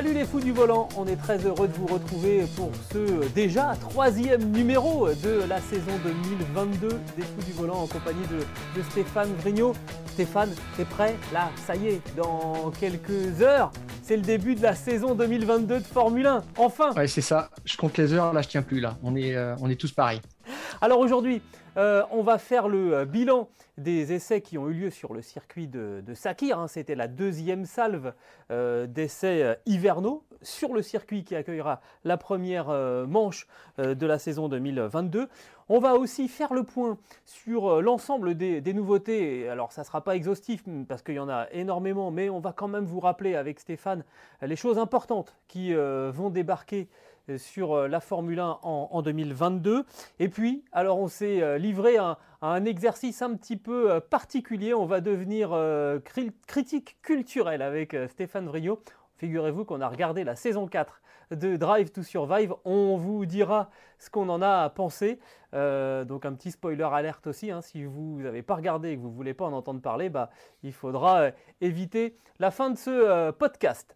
Salut les fous du volant, on est très heureux de vous retrouver pour ce déjà troisième numéro de la saison 2022 des fous du volant en compagnie de, de Stéphane Vrignot. Stéphane, t'es prêt? Là, ça y est, dans quelques heures, c'est le début de la saison 2022 de Formule 1. Enfin Ouais, c'est ça. Je compte les heures, là, je tiens plus. Là, on est, euh, on est tous pareils. Alors aujourd'hui, euh, on va faire le euh, bilan des essais qui ont eu lieu sur le circuit de, de Sakir. hein. C'était la deuxième salve euh, d'essais hivernaux sur le circuit qui accueillera la première manche de la saison 2022. On va aussi faire le point sur l'ensemble des, des nouveautés. Alors ça ne sera pas exhaustif mm, parce qu'il y en a énormément, mais on va quand même vous rappeler avec Stéphane les choses importantes qui vont débarquer sur euh, la Formule 1 en, en 2022. Et puis, alors on s'est euh, livré à, un exercice un petit peu euh, particulier. On va devenir cri- critique culturelle avec Stéphane Vrignot. Figurez-vous qu'on a regardé la saison 4 de Drive to Survive. On vous dira ce qu'on en a pensé. Donc un petit spoiler alerte aussi. hein. si vous n'avez pas regardé et que vous ne voulez pas en entendre parler, bah, il faudra éviter la fin de ce podcast.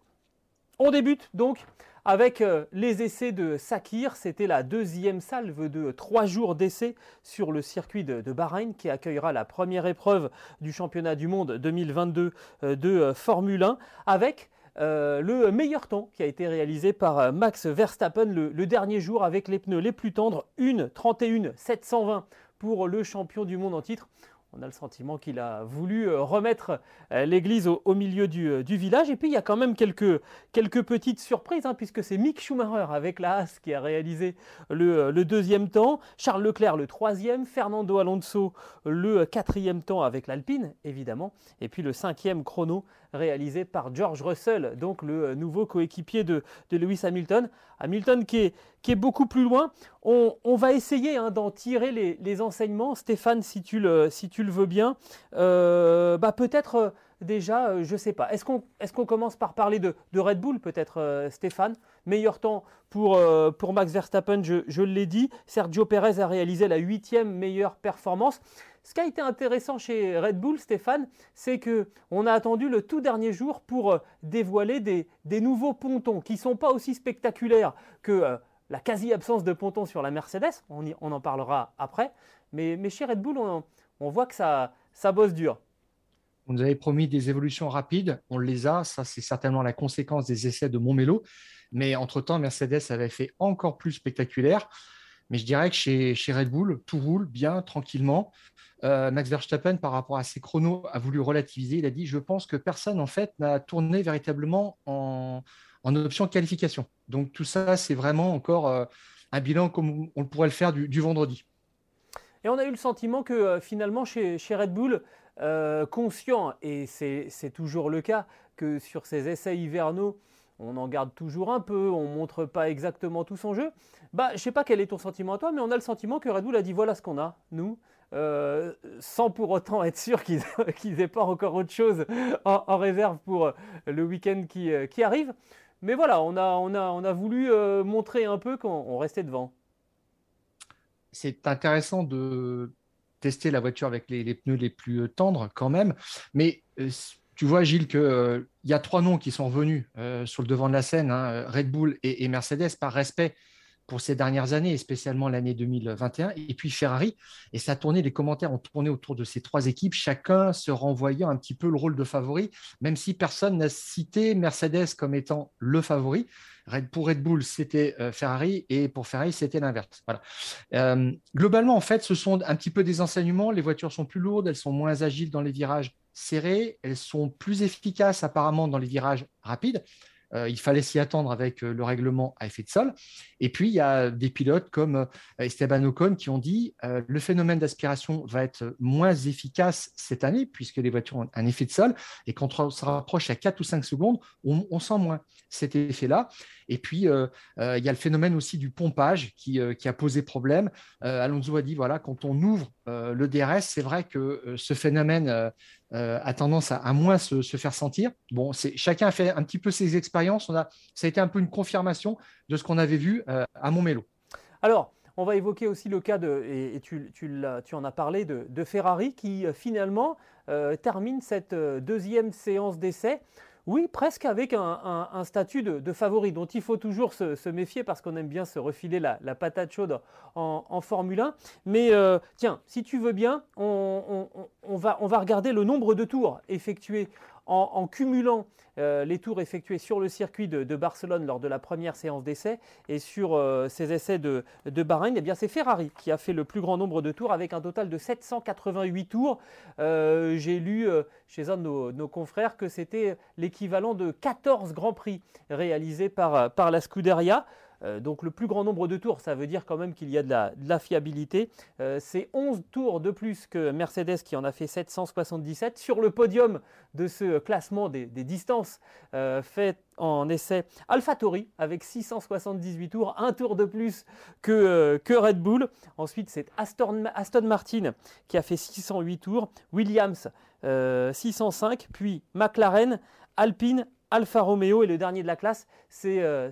On débute donc avec euh, les essais de Sakir. C'était la deuxième salve de trois jours d'essais sur le circuit de, Bahreïn qui accueillera la première épreuve du championnat du monde 2022 euh, de euh, Formule 1 avec le meilleur temps qui a été réalisé par Max Verstappen le, le dernier jour avec les pneus les plus tendres, 1 31 720 pour le champion du monde en titre. On a le sentiment qu'il a voulu euh, remettre euh, l'église au, milieu du, euh, du village. Et puis il y a quand même quelques, petites surprises, hein, puisque c'est Mick Schumacher avec la Haas qui a réalisé le deuxième temps, Charles Leclerc le troisième, Fernando Alonso le quatrième temps avec l'Alpine, évidemment, et puis le cinquième chrono réalisé par George Russell, donc le euh, nouveau coéquipier de, Lewis Hamilton. Hamilton qui est, beaucoup plus loin. On, va essayer hein, d'en tirer les, enseignements. Stéphane, si tu le, veux bien, Euh, bah, peut-être euh, déjà, je ne sais pas. Est-ce qu'on commence par parler de, Red Bull, peut-être, Stéphane? Meilleur temps pour, pour Max Verstappen, je, je l'ai dit. Sergio Perez a réalisé la huitième meilleure performance. Ce qui a été intéressant chez Red Bull, Stéphane, c'est que on a attendu le tout dernier jour pour euh, dévoiler des, nouveaux pontons qui ne sont pas aussi spectaculaires que euh, la quasi-absence de pontons sur la Mercedes. On, en parlera après. Mais, chez Red Bull, on, voit que ça, bosse dur. On nous avait promis des évolutions rapides. On les a. Ça, c'est certainement la conséquence des essais de Montmelo. Mais entre-temps, Mercedes avait fait encore plus spectaculaire. Mais je dirais que chez Red Bull, tout roule bien, tranquillement. Euh, Max Verstappen, par rapport à ses chronos, a voulu relativiser. Il a dit Je pense que personne, en fait, n'a tourné véritablement en, option qualification. Donc, tout ça, c'est vraiment encore euh, un bilan comme on pourrait le faire du, vendredi. Et on a eu le sentiment que euh, finalement chez, chez Red Bull, conscient, et c'est toujours le cas, que sur ces essais hivernaux, on en garde toujours un peu, on ne montre pas exactement tout son jeu. Bah, je sais pas quel est ton sentiment à toi, mais on a le sentiment que Red Bull a dit voilà ce qu'on a, nous, euh, sans pour autant être sûr qu'ils n'aient pas encore autre chose en, réserve pour euh, le week-end qui, euh, qui arrive. Mais voilà, on a, voulu montrer un peu qu'on on restait devant. c'est intéressant de tester la voiture avec les, pneus les plus tendres quand même. Mais tu vois, Gilles, qu'il y a trois noms qui sont revenus euh, sur le devant de la scène, hein, Red Bull et Mercedes, par respect pour ces dernières années, et spécialement l'année 2021, et puis Ferrari. Et ça a tourné, les commentaires ont tourné autour de ces trois équipes, chacun se renvoyant un petit peu le rôle de favori, même si personne n'a cité Mercedes comme étant le favori. Pour Red Bull, c'était euh, Ferrari, et pour Ferrari, c'était l'inverse. Euh, globalement, en fait, ce sont un petit peu des enseignements. Les voitures sont plus lourdes, elles sont moins agiles dans les virages serrés, elles sont plus efficaces apparemment dans les virages rapides. Euh, il fallait s'y attendre avec euh, le règlement à effet de sol. Et puis, il y a des pilotes comme euh, Esteban Ocon qui ont dit le phénomène d'aspiration va être moins efficace cette année puisque les voitures ont un effet de sol. Et quand on se rapproche à 4 ou 5 secondes, on, sent moins cet effet-là. Et puis, il y a le phénomène aussi du pompage qui, a posé problème. Alonso a dit, voilà, quand on ouvre le DRS, c'est vrai que ce phénomène a tendance à, moins se, faire sentir. Bon, chacun a fait un petit peu ses expériences. Ça a été un peu une confirmation de ce qu'on avait vu à Montmélo. Alors, on va évoquer aussi le cas de, et, tu, tu, en as parlé, de, Ferrari qui finalement termine cette deuxième séance d'essai oui, presque avec un, statut de, favori dont il faut toujours se, méfier parce qu'on aime bien se refiler la, patate chaude en, Formule 1. Mais euh, tiens, si tu veux bien, on, va, on va regarder le nombre de tours effectués en, cumulant euh, les tours effectués sur le circuit de, Barcelone lors de la première séance d'essai et sur euh, ces essais de, Bahreïn, eh c'est Ferrari qui a fait le plus grand nombre de tours avec un total de 788 tours. Euh, j'ai lu chez un de nos, confrères que c'était l'équivalent de 14 grands prix réalisés par la Scuderia. Euh, donc le plus grand nombre de tours, ça veut dire quand même qu'il y a de la, fiabilité. Euh, c'est 11 tours de plus que Mercedes qui en a fait 777. Sur le podium de ce classement des, distances euh, fait en essai AlphaTauri avec 678 tours, un tour de plus que, Red Bull. Ensuite c'est Aston, Martin qui a fait 608 tours, Williams 605, puis McLaren, Alpine, Alfa Romeo et le dernier de la classe, c'est euh,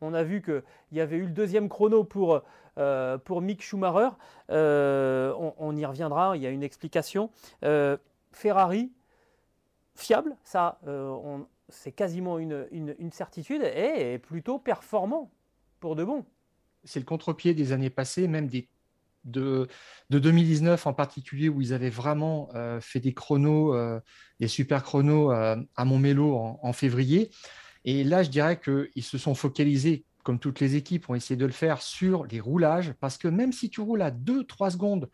On a vu qu'il y avait eu le deuxième chrono pour, euh, Mick Schumacher. Euh, on, y reviendra, il y a une explication. Euh, Ferrari, fiable, ça, c'est quasiment une, une, certitude, et plutôt performant pour de bon. C'est le contre-pied des années passées, même des de, 2019 en particulier, où ils avaient vraiment euh, fait des chronos, euh, des super chronos euh, à Montmélo en, en, février. Et là, je dirais qu'ils se sont focalisés, comme toutes les équipes ont essayé de le faire, sur les roulages, parce que même si tu roules à 2-3 secondes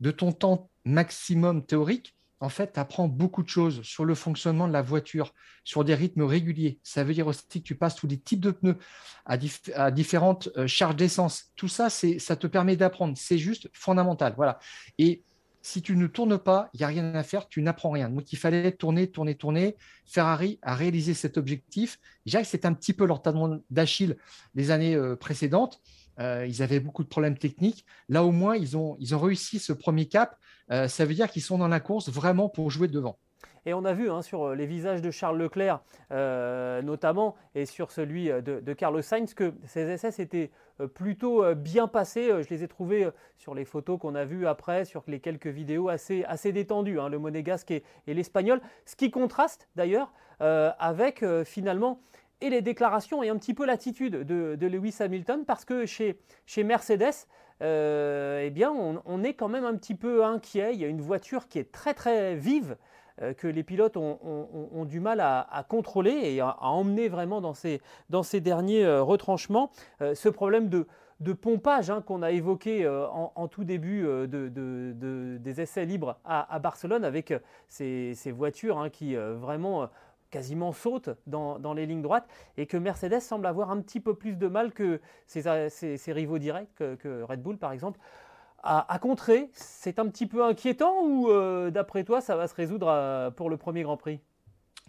de ton temps maximum théorique, en fait, tu apprends beaucoup de choses sur le fonctionnement de la voiture, sur des rythmes réguliers. Ça veut dire aussi que tu passes tous les types de pneus à, différentes euh, charges d'essence. Tout ça, ça te permet d'apprendre. C'est juste fondamental. Voilà. Et si tu ne tournes pas, il n'y a rien à faire, tu n'apprends rien. Donc, il fallait tourner, tourner, tourner. Ferrari a réalisé cet objectif. Déjà c'est un petit peu leur talon d'Achille des années euh, précédentes. Euh, ils avaient beaucoup de problèmes techniques. Là, au moins, ils ont, ils ont réussi ce premier cap. Euh, ça veut dire qu'ils sont dans la course vraiment pour jouer devant. Et on a vu hein, sur les visages de Charles Leclerc, euh, notamment, et sur celui de, Carlos Sainz, que ces essais étaient plutôt bien passés. Je les ai trouvés sur les photos qu'on a vues après, sur les quelques vidéos assez, assez détendues, hein, le monégasque et l'espagnol. Ce qui contraste d'ailleurs avec finalement et les déclarations et un petit peu l'attitude de, Lewis Hamilton parce que chez, Mercedes, euh, eh bien, on, est quand même un petit peu inquiet. Il y a une voiture qui est très très vive euh, que les pilotes ont, du mal à, contrôler et à, emmener vraiment dans ces, dans ces derniers euh, retranchements. ce problème de, pompage hein, qu'on a évoqué en, tout début de, des essais libres à, Barcelone avec ces, ces voitures hein, qui vraiment quasiment saute dans, les lignes droites et que Mercedes semble avoir un petit peu plus de mal que ses, rivaux directs, que, Red Bull par exemple, à, contrer. C'est un petit peu inquiétant ou euh, d'après toi ça va se résoudre euh, pour le premier Grand Prix?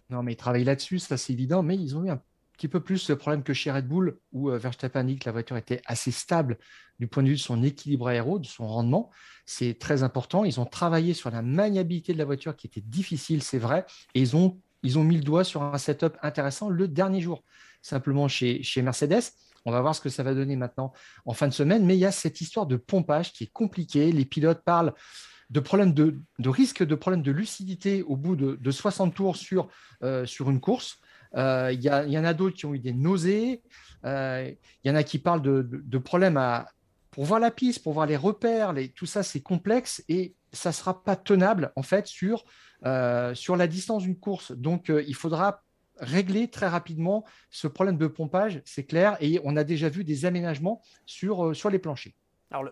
Non mais ils travaillent là-dessus, ça c'est évident, mais ils ont eu un petit peu plus ce problème que chez Red Bull où euh, Verstappen dit que la voiture était assez stable du point de vue de son équilibre aéro, de son rendement. C'est très important. Ils ont travaillé sur la maniabilité de la voiture qui était difficile, c'est vrai, et ils ont ils ont mis le doigt sur un setup intéressant le dernier jour, simplement chez, Mercedes. On va voir ce que ça va donner maintenant en fin de semaine, mais il y a cette histoire de pompage qui est compliquée. Les pilotes parlent de problèmes de, risque de problèmes de lucidité au bout de, 60 tours sur, euh, sur une course. Euh, il, y en a d'autres qui ont eu des nausées. Euh, il y en a qui parlent de, problèmes à, pour voir la piste, pour voir les repères. Tout ça, c'est complexe et ça ne sera pas tenable en fait sur euh, sur la distance d'une course. Donc, euh, il faudra régler très rapidement ce problème de pompage, c'est clair, et on a déjà vu des aménagements sur, euh, sur les planchers. Alors,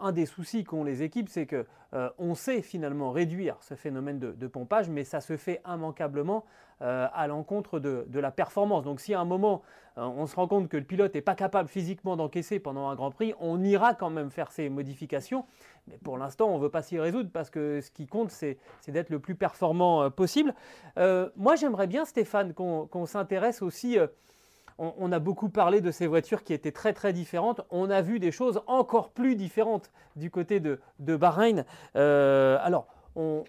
un, des soucis qu'ont les équipes, c'est que euh, sait finalement réduire ce phénomène de, pompage, mais ça se fait immanquablement euh, à l'encontre de, la performance. Donc, si à un moment euh, on se rend compte que le pilote n'est pas capable physiquement d'encaisser pendant un Grand Prix, on ira quand même faire ces modifications. Mais pour l'instant, on ne veut pas s'y résoudre parce que ce qui compte, c'est d'être le plus performant possible. moi, j'aimerais bien, Stéphane, qu'on s'intéresse aussi on, a beaucoup parlé de ces voitures qui étaient très très différentes. On a vu des choses encore plus différentes du côté de, Bahreïn. Euh, alors, on,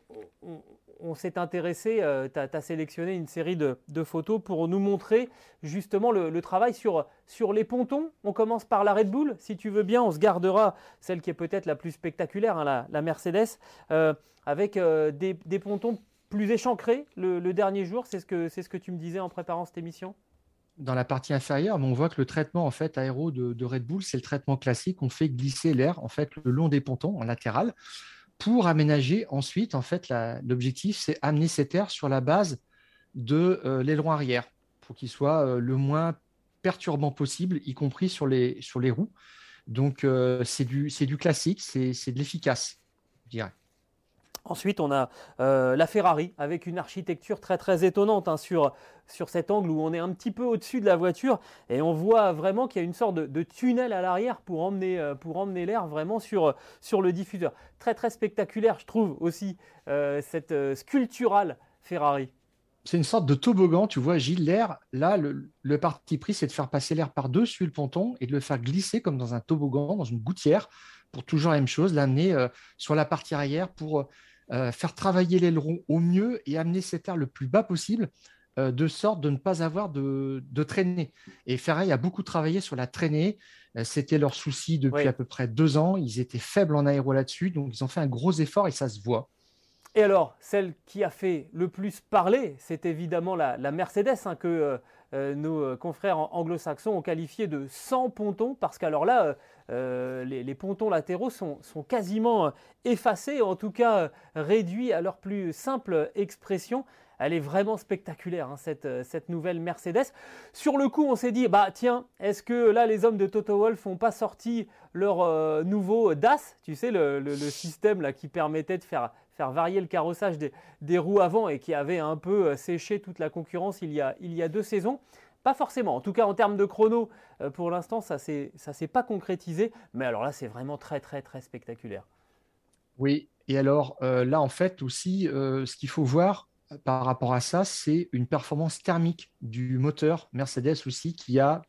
s'est intéressé, euh, tu as, sélectionné une série de, photos pour nous montrer justement le, travail sur, les pontons. On commence par la Red Bull, si tu veux bien, on se gardera celle qui est peut-être la plus spectaculaire, hein, la, Mercedes, euh, avec des, pontons plus échancrés le, dernier jour. C'est ce, ce que tu me disais en préparant cette émission? Dans la partie inférieure, mais on voit que le traitement en fait aéro de, Red Bull, c'est le traitement classique. On fait glisser l'air en fait le long des pontons en latéral pour aménager ensuite en fait l'objectif, c'est amener cet air sur la base de euh, l'aileron arrière pour qu'il soit euh, le moins perturbant possible, y compris sur les, sur les roues. Donc euh, c'est du, du classique, c'est de l'efficace, je dirais. Ensuite, on a euh, la Ferrari avec une architecture très très étonnante hein, sur, sur cet angle où on est un petit peu au-dessus de la voiture et on voit vraiment qu'il y a une sorte de, tunnel à l'arrière pour emmener, euh, pour emmener l'air vraiment sur, sur le diffuseur. Très très spectaculaire, je trouve aussi euh, cette sculpturale Ferrari. C'est une sorte de toboggan, tu vois, Gilles, l'air, là, le, le parti pris, c'est de faire passer l'air par-dessus le ponton et de le faire glisser comme dans un toboggan, dans une gouttière, pour toujours la même chose, l'amener sur la partie arrière pour euh, faire travailler l'aileron au mieux et amener cet air le plus bas possible, euh, de sorte de ne pas avoir de, traînée. Et Ferrari a beaucoup travaillé sur la traînée. Euh, c'était leur souci depuis à peu près deux ans. Ils étaient faibles en aéro là-dessus, donc ils ont fait un gros effort et ça se voit. Et alors, celle qui a fait le plus parler, c'est évidemment la, Mercedes, hein, que nos confrères anglo-saxons ont qualifié de 100 pontons, parce qu'alors là, euh, les, pontons latéraux sont, quasiment euh, effacés, en tout cas euh, réduits à leur plus simple expression. Elle est vraiment spectaculaire, hein, cette, nouvelle Mercedes. Sur le coup, on s'est dit, bah tiens, est-ce que là, les hommes de Toto Wolff n'ont pas sorti leur nouveau DAS, tu sais, le, système là, qui permettait de faire, varier le carrossage des, roues avant et qui avait un peu séché toute la concurrence il y a deux saisons pas forcément. En tout cas, en termes de chrono, euh, pour l'instant, ça ne s'est pas concrétisé. Mais alors là, c'est vraiment très, très, très spectaculaire. Oui, et alors euh, là, en fait, aussi, euh, ce qu'il faut voir par rapport à ça, c'est une performance thermique du moteur Mercedes aussi, qui a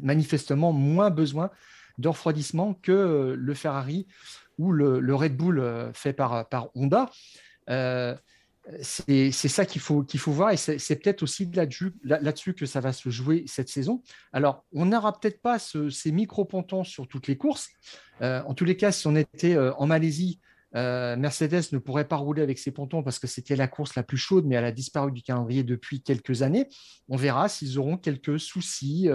manifestement moins besoin de refroidissement que le Ferrari ou le, Red Bull fait par, Honda c'est ça qu'il faut, qu'il faut voir et c'est peut-être aussi là-dessus que ça va se jouer cette saison. Alors, on n'aura peut-être pas ces micro-pontons sur toutes les courses. Euh, en tous les cas, si on était euh, en Malaisie, euh, Mercedes ne pourrait pas rouler avec ses pontons parce que c'était la course la plus chaude, mais elle a disparu du calendrier depuis quelques années. On verra s'ils auront quelques soucis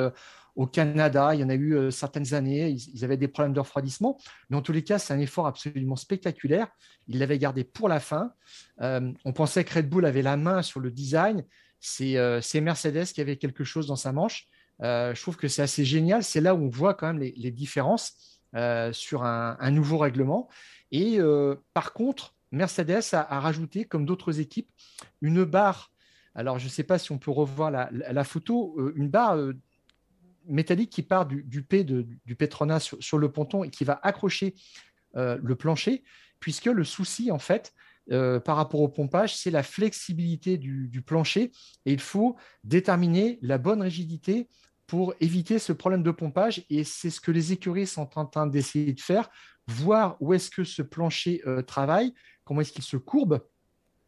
au Canada, il y en a eu euh, certaines années, ils, avaient des problèmes de refroidissement. Mais en tous les cas, c'est un effort absolument spectaculaire. Ils l'avaient gardé pour la fin. Euh, on pensait que Red Bull avait la main sur le design. C'est euh, Mercedes qui avait quelque chose dans sa manche. je trouve que c'est assez génial. C'est là où on voit quand même les, différences sur un, nouveau règlement. Et par contre, Mercedes a, rajouté, comme d'autres équipes, une barre alors, je ne sais pas si on peut revoir la, photo, une barre métallique qui part du, P du Petronas sur, le ponton et qui va accrocher euh, le plancher, puisque le souci, en fait, euh, par rapport au pompage, c'est la flexibilité du, plancher et il faut déterminer la bonne rigidité pour éviter ce problème de pompage. Et c'est ce que les écuries sont en train d'essayer de faire, voir où est-ce que ce plancher euh, travaille, comment est-ce qu'il se courbe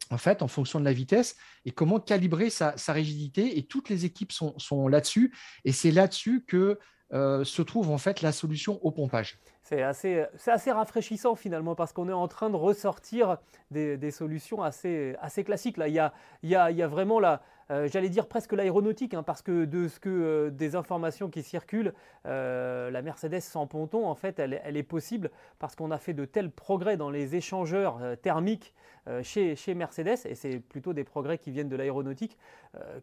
en fait, en fonction de la vitesse et comment calibrer sa, rigidité. Et toutes les équipes sont, là-dessus. Et c'est là-dessus que euh, se trouve en fait la solution au pompage. C'est assez, rafraîchissant finalement parce qu'on est en train de ressortir des, solutions assez, classiques. Là, il y a, y a vraiment la, j'allais dire presque l'aéronautique, hein, parce que de ce que des informations qui circulent, la Mercedes sans ponton, en fait, elle, elle est possible parce qu'on a fait de tels progrès dans les échangeurs thermiques chez, chez, Mercedes, et c'est plutôt des progrès qui viennent de l'aéronautique,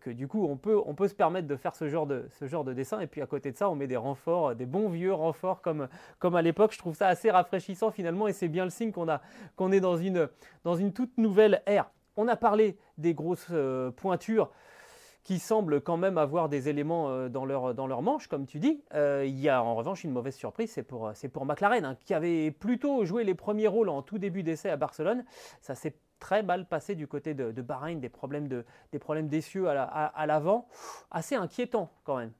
que du coup, on peut, on peut se permettre de faire ce genre de, ce genre de dessin. Et puis à côté de ça, on met des renforts, des bons vieux renforts comme, comme à l'époque. Je trouve ça assez rafraîchissant finalement, et c'est bien le signe qu'on qu'on est dans une, dans une toute nouvelle ère. On a parlé des grosses euh, pointures qui semblent quand même avoir des éléments euh, dans, leur, dans manche, comme tu dis. Euh, il y a en revanche une mauvaise surprise, c'est pour, pour McLaren, hein, qui avait plutôt joué les premiers rôles en tout début d'essai à Barcelone. Ça s'est très mal passé du côté de, Bahreïn, des problèmes, de, des problèmes d'essieu à l'avant. Assez inquiétant quand même.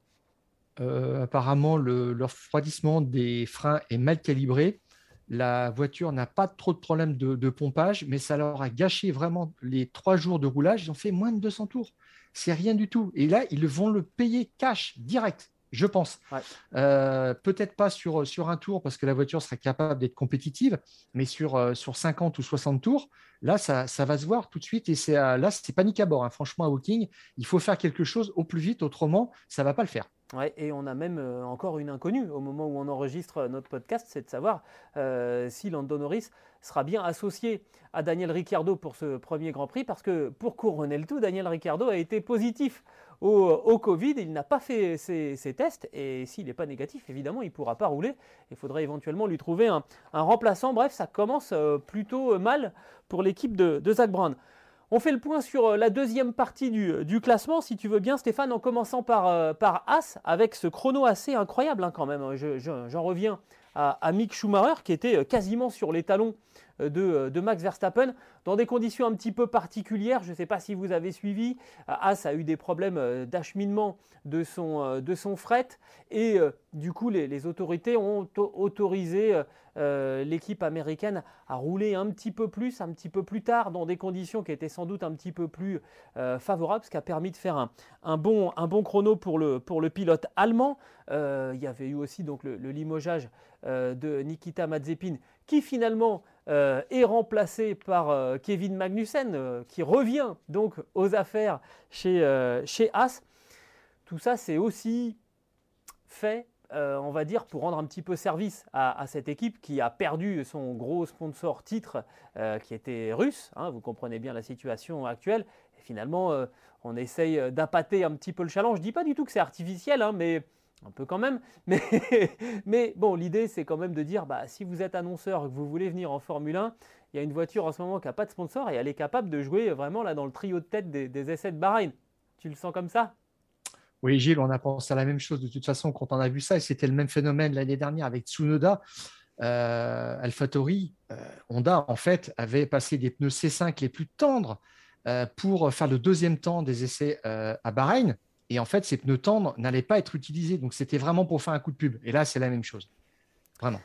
apparemment, le, refroidissement des freins est mal calibré. La voiture n'a pas trop de problèmes de, pompage, mais ça leur a gâché vraiment les trois jours de roulage. Ils ont fait moins de 200 tours. C'est rien du tout. Et là, ils vont le payer cash, direct, je pense. Euh, peut-être pas sur, sur un tour, parce que la voiture sera capable d'être compétitive, mais sur, euh, sur 50 ou 60 tours, là, ça, va se voir tout de suite. Et c'est là, c'est panique à bord. Hein. Franchement, à Woking, il faut faire quelque chose au plus vite, autrement, ça ne va pas le faire. Et on a même euh, encore une inconnue au moment où on enregistre notre podcast, c'est de savoir euh, si Lando Norris sera bien associé à Daniel Ricciardo pour ce premier Grand Prix, parce que pour couronner le tout, Daniel Ricciardo a été positif au, Covid, il n'a pas fait ses, tests, et s'il n'est pas négatif, évidemment, il ne pourra pas rouler. Il faudrait éventuellement lui trouver un, remplaçant. Bref, ça commence euh, plutôt mal pour l'équipe de, de Zach Brown. On fait le point sur euh, la deuxième partie du, du, classement, si tu veux bien, Stéphane, en commençant par, euh, As, avec ce chrono assez incroyable hein, quand même. J'en reviens à, Mick Schumacher, qui était euh, quasiment sur les talons de, de, Max Verstappen, dans des conditions un petit peu particulières. Je ne sais pas si vous avez suivi. As a eu des problèmes d'acheminement de son, de son fret, et du coup, les, autorités ont autorisé euh, l'équipe américaine a roulé un petit peu plus, un petit peu plus tard, dans des conditions qui étaient sans doute un petit peu plus euh, favorables, ce qui a permis de faire un, bon, un bon, chrono pour le, pour le pilote allemand. Euh, il y avait eu aussi donc le, limogeage de Nikita Mazepin, qui finalement est remplacé par Kevin Magnussen, qui revient donc aux affaires chez, chez Haas. Tout ça, c'est aussi fait euh, on va dire, pour rendre un petit peu service à, cette équipe qui a perdu son gros sponsor titre euh, qui était russe. Hein, vous comprenez bien la situation actuelle. Et finalement, euh, on essaye d'appâter un petit peu le challenge. Je dis pas du tout que c'est artificiel, hein, mais un peu quand même. Mais, bon, l'idée, c'est quand même de dire, bah, si vous êtes annonceur que vous voulez venir en Formule 1, il y a une voiture en ce moment qui n'a pas de sponsor et elle est capable de jouer vraiment là dans le trio de tête des, essais de Bahreïn. Tu le sens comme ça? Oui, Gilles, on a pensé à la même chose de toute façon quand on a vu ça, et c'était le même phénomène l'année dernière avec Tsunoda. Euh, AlphaTauri, euh, Honda, en fait, avait passé des pneus C5 les plus tendres euh, pour faire le deuxième temps des essais à Bahreïn. Et en fait, ces pneus tendres n'allaient pas être utilisés. Donc, c'était vraiment pour faire un coup de pub. Et là, c'est la même chose. Vraiment.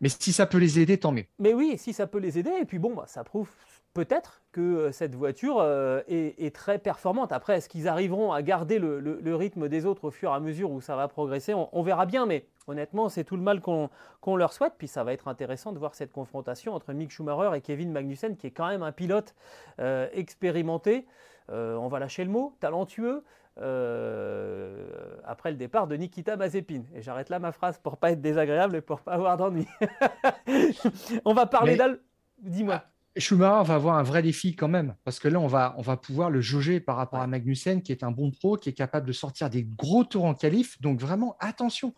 Mais si ça peut les aider, tant mieux. Mais oui, si ça peut les aider, et puis bon, bah, ça prouve peut-être que euh, cette voiture euh, est, très performante. Après, est-ce qu'ils arriveront à garder le, rythme des autres au fur et à mesure où ça va progresser? On, verra bien, mais honnêtement, c'est tout le mal qu'on leur souhaite. Puis ça va être intéressant de voir cette confrontation entre Mick Schumacher et Kevin Magnussen, qui est quand même un pilote euh, expérimenté. on va lâcher le mot, talentueux. Après le départ de Nikita Mazepin. Et j'arrête là ma phrase pour pas être désagréable et pour pas avoir d'ennui. on va parler d'Al. Dis-moi. Ah, Schumacher va avoir un vrai défi quand même, parce que là, on va, on va pouvoir le jauger par rapport à Magnussen, qui est un bon pro, qui est capable de sortir des gros tours en qualif. Donc vraiment, attention,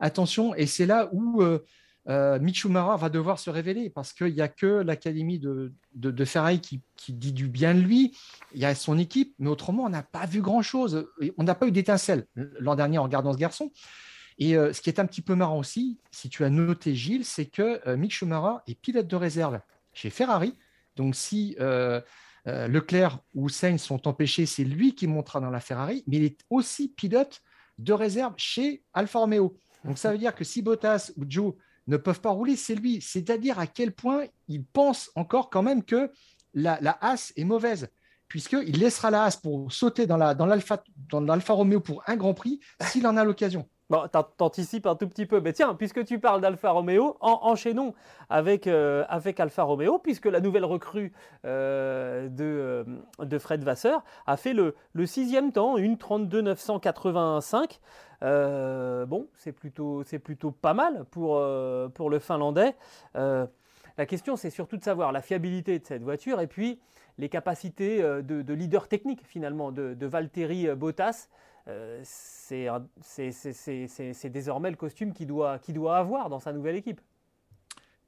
attention. Et c'est là où euh, euh, Mick Schumacher va devoir se révéler, parce qu'il n'y a que l'académie de, de, Ferrari qui, dit du bien de lui. Il y a son équipe, mais autrement, on n'a pas vu grand-chose. On n'a pas eu d'étincelle l'an dernier en regardant ce garçon. Et euh, ce qui est un petit peu marrant aussi, si tu as noté Gilles, c'est que Mick Schumacher est pilote de réserve chez Ferrari. Donc, si euh, euh, Leclerc ou Sainz sont empêchés, c'est lui qui montera dans la Ferrari, mais il est aussi pilote de réserve chez Alfa Romeo. Donc, ça veut dire que si Bottas ou Joe ne peuvent pas rouler, c'est lui. C'est-à-dire à quel point il pense encore quand même que la, la As est mauvaise, puisqu'il laissera la As pour sauter dans l'Alfa Romeo pour un Grand Prix s'il en a l'occasion. Bon, t'anticipes un tout petit peu. Mais tiens, puisque tu parles d'Alfa Romeo, enchaînons avec, euh, avec Alfa Romeo, puisque la nouvelle recrue euh, de, euh, de, Fred Vasseur a fait le, le sixième temps, une 32 985. Bon, c'est plutôt, plutôt pas mal pour, pour le Finlandais. la question, c'est surtout de savoir la fiabilité de cette voiture et puis les capacités de, leader technique finalement de, de Valtteri Bottas. Euh, c'est désormais le costume qu'il doit, doit avoir dans sa nouvelle équipe.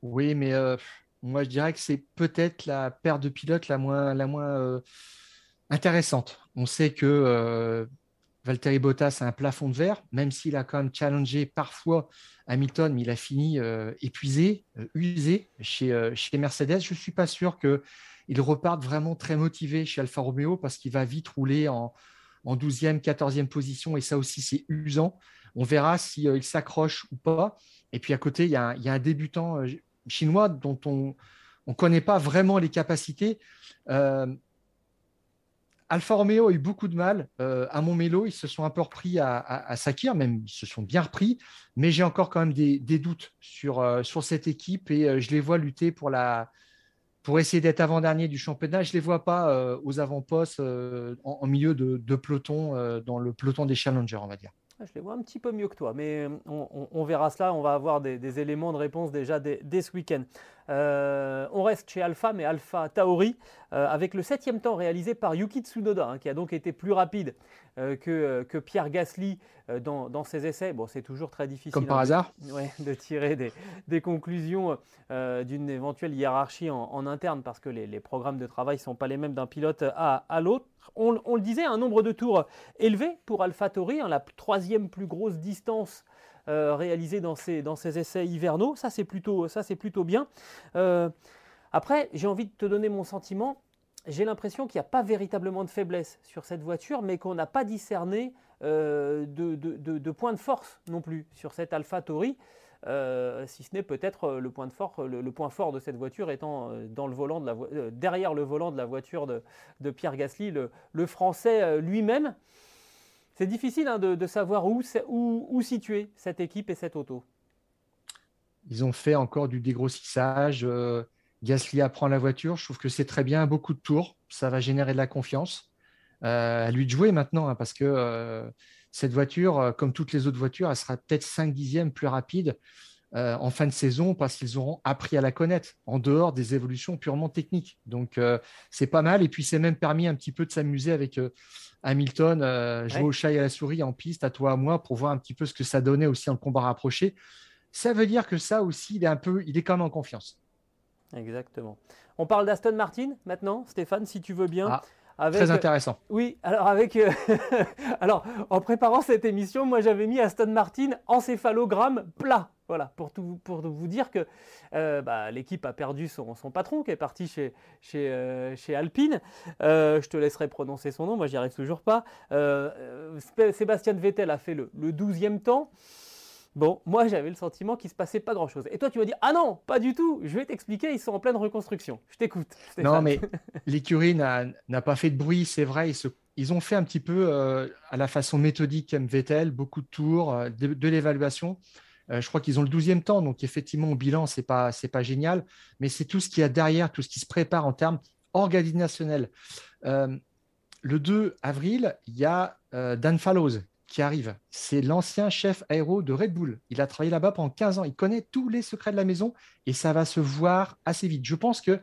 Oui, mais euh, moi je dirais que c'est peut-être la paire de pilotes la moins, la moins euh, intéressante. On sait que Valtteri Bottas a un plafond de verre, même s'il a quand même challengé parfois Hamilton, mais il a fini épuisé, usé chez, chez Mercedes. Je ne suis pas sûr qu'il reparte vraiment très motivé chez Alfa Romeo parce qu'il va vite rouler en, en 12e, 14e position, et ça aussi, c'est usant. On verra s'il euh, s'accroche ou pas. Et puis à côté, il y a, un débutant euh, chinois dont on ne connaît pas vraiment les capacités. Euh, Alfa Romeo a eu beaucoup de mal à Montmelo. Ils se sont un peu repris à, Sakir, même ils se sont bien repris. Mais j'ai encore quand même des, doutes sur, sur cette équipe et je les vois lutter pour la, pour essayer d'être avant-dernier du championnat. Je ne les vois pas euh, aux avant-postes, euh, en, milieu de, peloton, euh, dans le peloton des challengers, on va dire. Je les vois un petit peu mieux que toi, mais on, verra cela. On va avoir des, éléments de réponse déjà dès, ce week-end. On reste chez Alpha, mais Alpha Tauri, avec le septième temps réalisé par Yuki Tsunoda, hein, qui a donc été plus rapide que, que, Pierre Gasly euh, dans, ses essais. Bon, c'est toujours très difficile. Comme par hein, hasard de, tirer des, conclusions euh, d'une éventuelle hiérarchie en, interne parce que les, programmes de travail ne sont pas les mêmes d'un pilote à, l'autre. On, le disait, un nombre de tours élevé pour AlphaTauri, hein, la troisième plus grosse distance euh, réalisée dans ces, dans essais hivernaux. Ça, c'est plutôt, plutôt bien. après, j'ai envie de te donner mon sentiment j'ai l'impression qu'il n'y a pas véritablement de faiblesse sur cette voiture, mais qu'on n'a pas discerné euh, de, de, point de force non plus sur cette Alpha Tauri. Euh, si ce n'est peut-être le point, de fort, le, point fort de cette voiture étant euh, dans le volant de la derrière le volant de la voiture de, Pierre Gasly, le, français lui-même. C'est difficile hein, de, savoir où, où, où, situer cette équipe et cette auto. Ils ont fait encore du dégrossissage. Gasly apprend la voiture. Je trouve que c'est très bien, beaucoup de tours. Ça va générer de la confiance. Euh, à lui de jouer maintenant, hein, parce que euh, cette voiture, euh, comme toutes les autres voitures, elle sera peut-être 5 dixièmes plus rapide en fin de saison parce qu'ils auront appris à la connaître en dehors des évolutions purement techniques. Donc c'est pas mal. Et puis c'est même permis un petit peu de s'amuser avec Hamilton, jouer au chat et à la souris en piste, à toi, à moi, pour voir un petit peu ce que ça donnait aussi en combat rapproché. Ça veut dire que ça aussi, il est un peu, il est quand même en confiance. Exactement. On parle d'Aston Martin maintenant, Stéphane, si tu veux bien. Ah. Très euh, intéressant. oui, alors avec, euh, alors en préparant cette émission, moi j'avais mis Aston Martin encéphalogramme plat. Voilà, pour, tout, pour vous dire que euh, bah, l'équipe a perdu son, son, patron qui est parti chez, chez, chez Alpine. je te laisserai prononcer son nom, moi j'y arrive toujours pas. Sébastien Vettel a fait le, le 12e temps. Bon, moi j'avais le sentiment qu'il se passait pas grand chose. Et toi tu vas dire ah non, pas du tout. Je vais t'expliquer, ils sont en pleine reconstruction. Je t'écoute. Non mais l'écurie n'a pas fait de bruit, c'est vrai. Ils, ont fait un petit peu euh, à la façon méthodique comme Vettel, beaucoup de tours, euh, de, l'évaluation. Euh, je crois qu'ils ont le 12e temps, donc effectivement au bilan pas c'est pas génial, mais c'est tout ce qu'il y a derrière, tout ce qui se prépare en termes organisationnels. le 2 avril, il y a Dan Fallows qui arrive. C'est l'ancien chef aéro de Red Bull. Il a travaillé là-bas pendant 15 ans. Il connaît tous les secrets de la maison et ça va se voir assez vite. Je pense que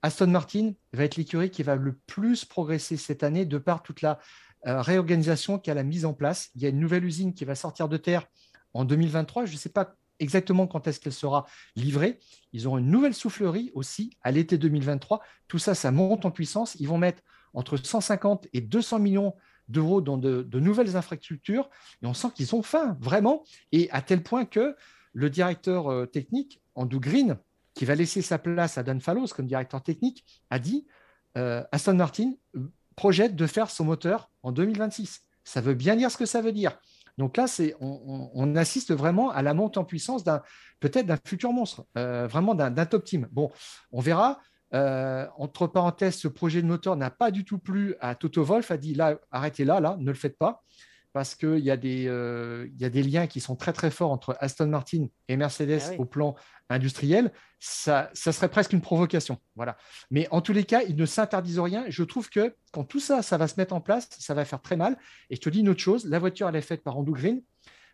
Aston Martin va être l'écurie qui va le plus progresser cette année de par toute la euh, réorganisation qu'elle a mise en place. Il y a une nouvelle usine qui va sortir de terre en 2023. Je ne sais pas exactement quand est-ce qu'elle sera livrée. Ils auront une nouvelle soufflerie aussi à l'été 2023. Tout ça, ça monte en puissance. Ils vont mettre entre 150 et 200 millions d'euros dans de, nouvelles infrastructures. Et on sent qu'ils ont faim, vraiment. Et à tel point que le directeur euh, technique, Andrew Green, qui va laisser sa place à Dan Fallows comme directeur technique, a dit euh, Aston Martin euh, projette de faire son moteur en 2026. Ça veut bien dire ce que ça veut dire. Donc là, c'est, on, assiste vraiment à la montée en puissance d'un peut-être d'un futur monstre, vraiment d'un, top team. Bon, on verra. Euh, entre parenthèses, ce projet de moteur n'a pas du tout plu à Toto Wolf, a dit là, arrêtez là, là, ne le faites pas. Parce qu'il y, a des, y a des liens qui sont très très forts entre Aston Martin et Mercedes ah au plan industriel, ça, ça, serait presque une provocation. Voilà. Mais en tous les cas, ils ne s'interdisent rien. Je trouve que quand tout ça, ça va se mettre en place, ça va faire très mal. Et je te dis une autre chose, la voiture, elle est faite par Andrew Green.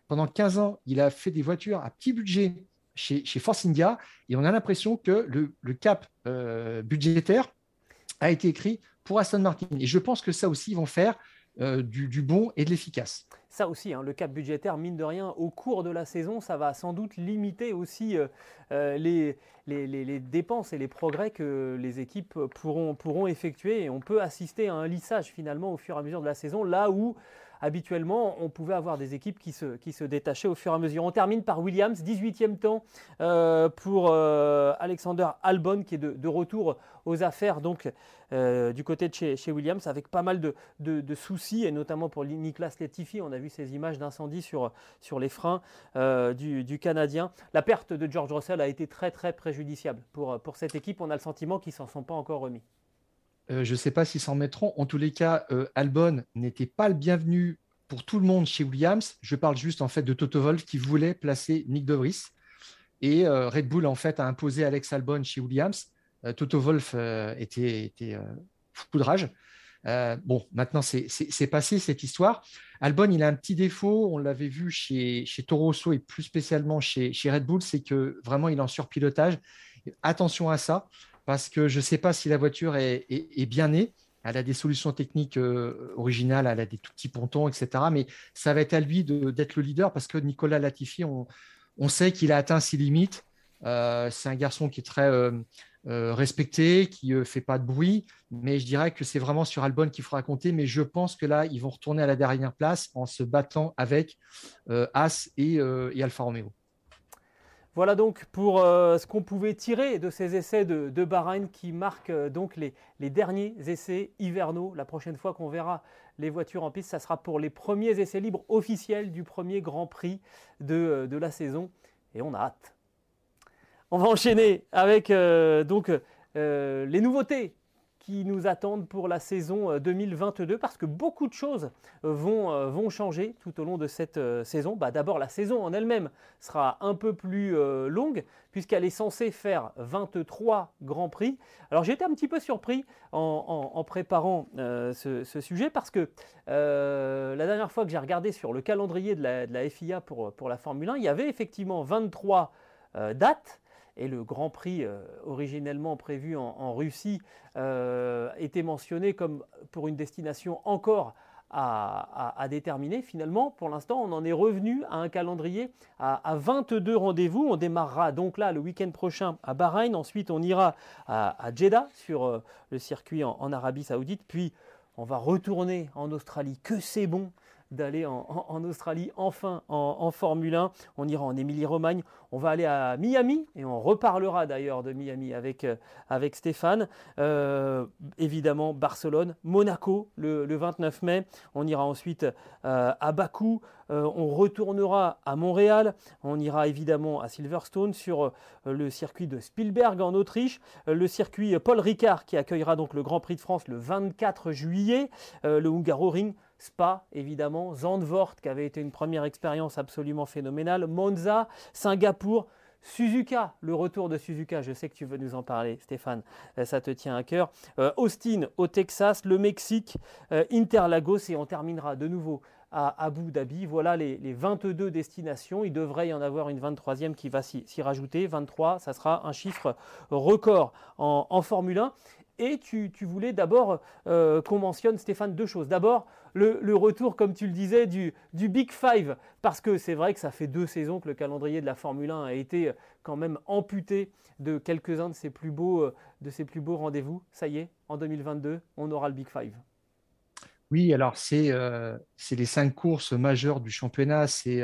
Pendant 15 ans, il a fait des voitures à petit budget chez, chez Force India, et on a l'impression que le, cap euh, budgétaire a été écrit pour Aston Martin. Et je pense que ça aussi, ils vont faire euh, du, bon et de l'efficace. Ça aussi, hein, le cap budgétaire, mine de rien, au cours de la saison, ça va sans doute limiter aussi euh, les, les, dépenses et les progrès que les équipes pourront, effectuer. On peut assister à un lissage finalement au fur et à mesure de la saison, là où habituellement, on pouvait avoir des équipes qui se, détachaient au fur et à mesure. On termine par Williams, 18e temps euh, pour euh, Alexander Albon, qui est de, retour aux affaires donc euh, du côté de chez, Williams, avec pas mal de, soucis, et notamment pour Nicolas Latifi. On a vu ces images d'incendie sur, les freins du, Canadien. La perte de George Russell a été très très préjudiciable pour, cette équipe. On a le sentiment qu'ils s'en sont pas encore remis. Euh, je ne sais pas s'ils s'en mettront. En tous les cas, euh, Albon n'était pas le bienvenu pour tout le monde chez Williams. Je parle juste en fait de Toto Wolff qui voulait placer Nick De Vries. Et euh, Red Bull en fait a imposé Alex Albon chez Williams. Toto Wolff était, était foudrage. bon, maintenant c'est passé cette histoire. Albon, il a un petit défaut, on l'avait vu chez, chez Toro Rosso et plus spécialement chez, chez Red Bull, c'est que vraiment il est en surpilotage. Attention à ça parce que je ne sais pas si la voiture est, bien née. Elle a des solutions techniques euh, originales, elle a des tout petits pontons, etc. Mais ça va être à lui d'être le leader parce que Nicolas Latifi, on, sait qu'il a atteint ses limites. Euh, c'est un garçon qui est très euh, respecté, qui ne fait pas de bruit. Mais je dirais que c'est vraiment sur Albon qu'il faudra compter. Mais je pense que là, ils vont retourner à la dernière place en se battant avec As et, et Alfa Romeo. Voilà donc pour euh, ce qu'on pouvait tirer de ces essais de, Bahreïn qui marquent euh, donc les, derniers essais hivernaux. La prochaine fois qu'on verra les voitures en piste, ça sera pour les premiers essais libres officiels du premier Grand Prix de, euh, la saison. Et on a hâte. On va enchaîner avec donc les nouveautés qui nous attendent pour la saison 2022 euh, parce que beaucoup de choses euh, vont, euh, vont changer tout au long de cette saison. Bah, D'abord, la saison en elle-même sera un peu plus longue puisqu'elle est censée faire 23 Grands Prix. Alors été un petit peu surpris en, préparant ce, sujet parce que la dernière fois que j'ai regardé sur le calendrier de la, FIA pour, pour, la Formule 1, il y avait effectivement 23 dates et le Grand Prix euh, originellement prévu en, Russie euh, était mentionné comme pour une destination encore à, déterminer. Finalement, pour l'instant, on en est revenu à un calendrier à, 22 rendez-vous. On démarrera donc là le week-end prochain à Bahreïn. Ensuite, on ira à, Jeddah sur euh, le circuit en, Arabie Saoudite. Puis, on va retourner en Australie. Que c'est bon d'aller en, Australie enfin en, Formule 1. On ira en Émilie-Romagne, on va aller à Miami et on reparlera d'ailleurs de Miami avec, euh, avec Stéphane. Euh, évidemment Barcelone, Monaco le, 29 mai. On ira ensuite euh, à Bakou. on retournera à Montréal. On ira évidemment à Silverstone sur le circuit de Spielberg en Autriche. le circuit Paul Ricard qui accueillera donc le Grand Prix de France le 24 juillet. le Hungaroring Spa, évidemment, Zandvoort, qui avait été une première expérience absolument phénoménale, Monza, Singapour, Suzuka, le retour de Suzuka, je sais que tu veux nous en parler, Stéphane, euh, ça te tient à cœur. Euh, Austin au Texas, le Mexique, euh, Interlagos et on terminera de nouveau à Abu Dhabi. Voilà les, 22 destinations. Il devrait y en avoir une 23e qui va s'y rajouter. 23, ça sera un chiffre record en, en Formule 1. Et tu, voulais d'abord euh, qu'on mentionne, Stéphane, deux choses. D'abord, le, retour, comme tu le disais, du, Big Five, parce que c'est vrai que ça fait deux saisons que le calendrier de la Formule 1 a été euh, quand même amputé de quelques-uns de ses plus beaux, euh, beaux rendez-vous. Ça y est, en 2022, on aura le Big Five. Oui, alors c'est les cinq courses majeures du championnat, c'est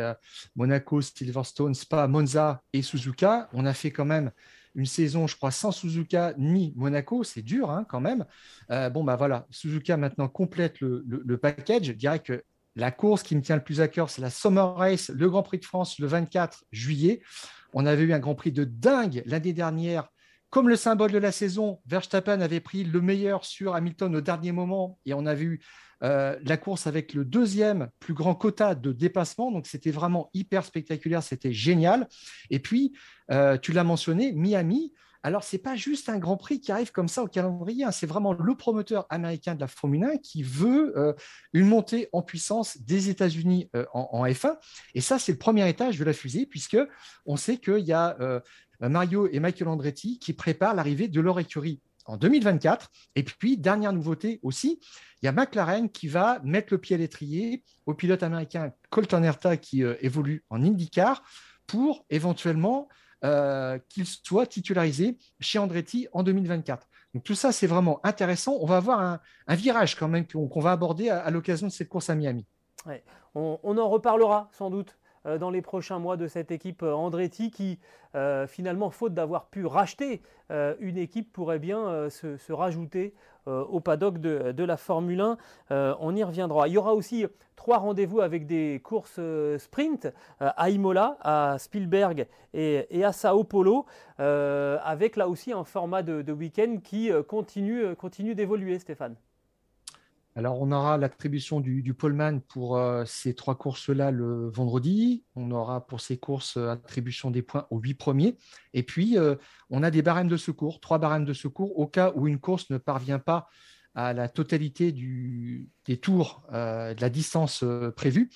Monaco, Silverstone, Spa, Monza et Suzuka. On a fait quand même une saison, je crois, sans Suzuka ni Monaco, c'est dur hein, quand même. Euh, bon, bah voilà, Suzuka maintenant complète le, package. Je dirais que la course qui me tient le plus à cœur, c'est la Summer Race, le Grand Prix de France le 24 juillet. On avait eu un Grand Prix de dingue l'année dernière comme le symbole de la saison, Verstappen avait pris le meilleur sur Hamilton au dernier moment et on a vu euh, la course avec le deuxième plus grand quota de dépassement. Donc, c'était vraiment hyper spectaculaire, c'était génial. Et puis, euh, tu l'as mentionné, Miami. Alors, ce n'est pas juste un Grand Prix qui arrive comme ça au calendrier, hein. c'est vraiment le promoteur américain de la Formule 1 qui veut euh, une montée en puissance des États-Unis en, en, F1. Et ça, c'est le premier étage de la fusée, puisque on sait qu'il y a Mario et Michael Andretti qui préparent l'arrivée de leur écurie en 2024. Et puis, dernière nouveauté aussi, il y a McLaren qui va mettre le pied à l'étrier au pilote américain Colton Herta qui euh, évolue en IndyCar pour éventuellement euh, qu'il soit titularisé chez Andretti en 2024. Donc tout ça, c'est vraiment intéressant. On va avoir un, virage quand même qu'on va aborder à, l'occasion de cette course à Miami. on, en reparlera sans doute dans les prochains mois de cette équipe euh, Andretti qui, euh, finalement, faute d'avoir pu racheter une équipe, pourrait bien se, rajouter au paddock de, la Formule 1. on y reviendra. Il y aura aussi trois rendez-vous avec des courses sprint à Imola, à Spielberg et, à Sao Paulo, avec là aussi un format de, week-end qui continue d'évoluer, Stéphane. Alors, on aura l'attribution du, du poleman pour euh, ces trois courses-là le vendredi. On aura pour ces courses euh, attribution des points aux huit premiers. Et puis, euh, on a des barèmes de secours, trois barèmes de secours au cas où une course ne parvient pas à la totalité des tours de la distance prévue.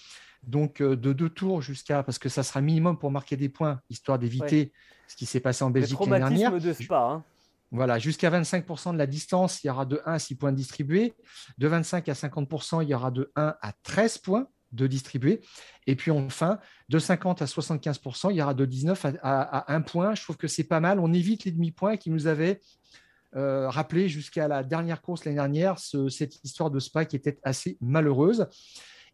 Donc, de deux tours jusqu'à, parce que ça sera minimum pour marquer des points, histoire d'éviter ce qui s'est passé en Belgique l'année dernière. de Spa. Hein. Voilà, jusqu'à 25% de la distance, il y aura de 1 à 6 points distribués. De 25 à 50%, il y aura de 1 à 13 points de distribués. Et puis enfin, de 50 à 75%, il y aura de 19 à, 1 point. Je trouve que c'est pas mal. On évite les demi-points qui nous avaient euh, rappelé jusqu'à la dernière course l'année dernière, cette histoire de Spa qui était assez malheureuse.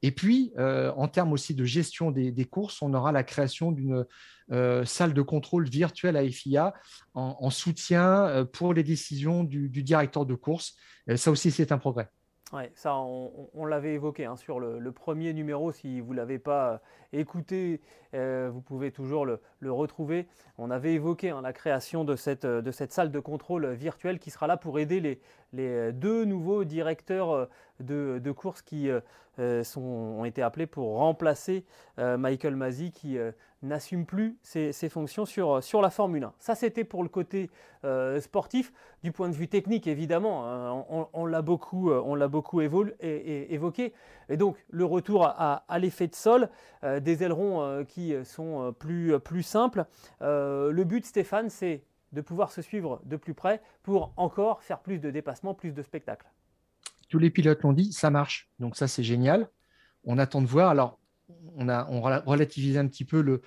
Et puis, euh, en termes aussi de gestion des, courses, on aura la création d'une euh, salle de contrôle virtuelle à FIA en, soutien euh, pour les décisions du, directeur de course. ça aussi, c'est un progrès. Oui, ça, on, l'avait évoqué hein, sur le, premier numéro. Si vous ne l'avez pas écouté, vous pouvez toujours le, retrouver. On avait évoqué hein, la création de cette, salle de contrôle virtuelle qui sera là pour aider les deux nouveaux directeurs de, de course qui euh, sont, ont été appelés pour remplacer euh, Michael Masi qui euh, n'assume plus ses, fonctions sur, la Formule 1. Ça, c'était pour le côté sportif. Du point de vue technique, évidemment, hein, on, l'a beaucoup, évoqué. Et donc, le retour à, à l'effet de sol, des ailerons qui sont plus, plus simples. le but, Stéphane, c'est de pouvoir se suivre de plus près pour encore faire plus de dépassements, plus de spectacles tous les pilotes l'ont dit, ça marche. Donc ça, c'est génial. On attend de voir. Alors, on a relativise un petit peu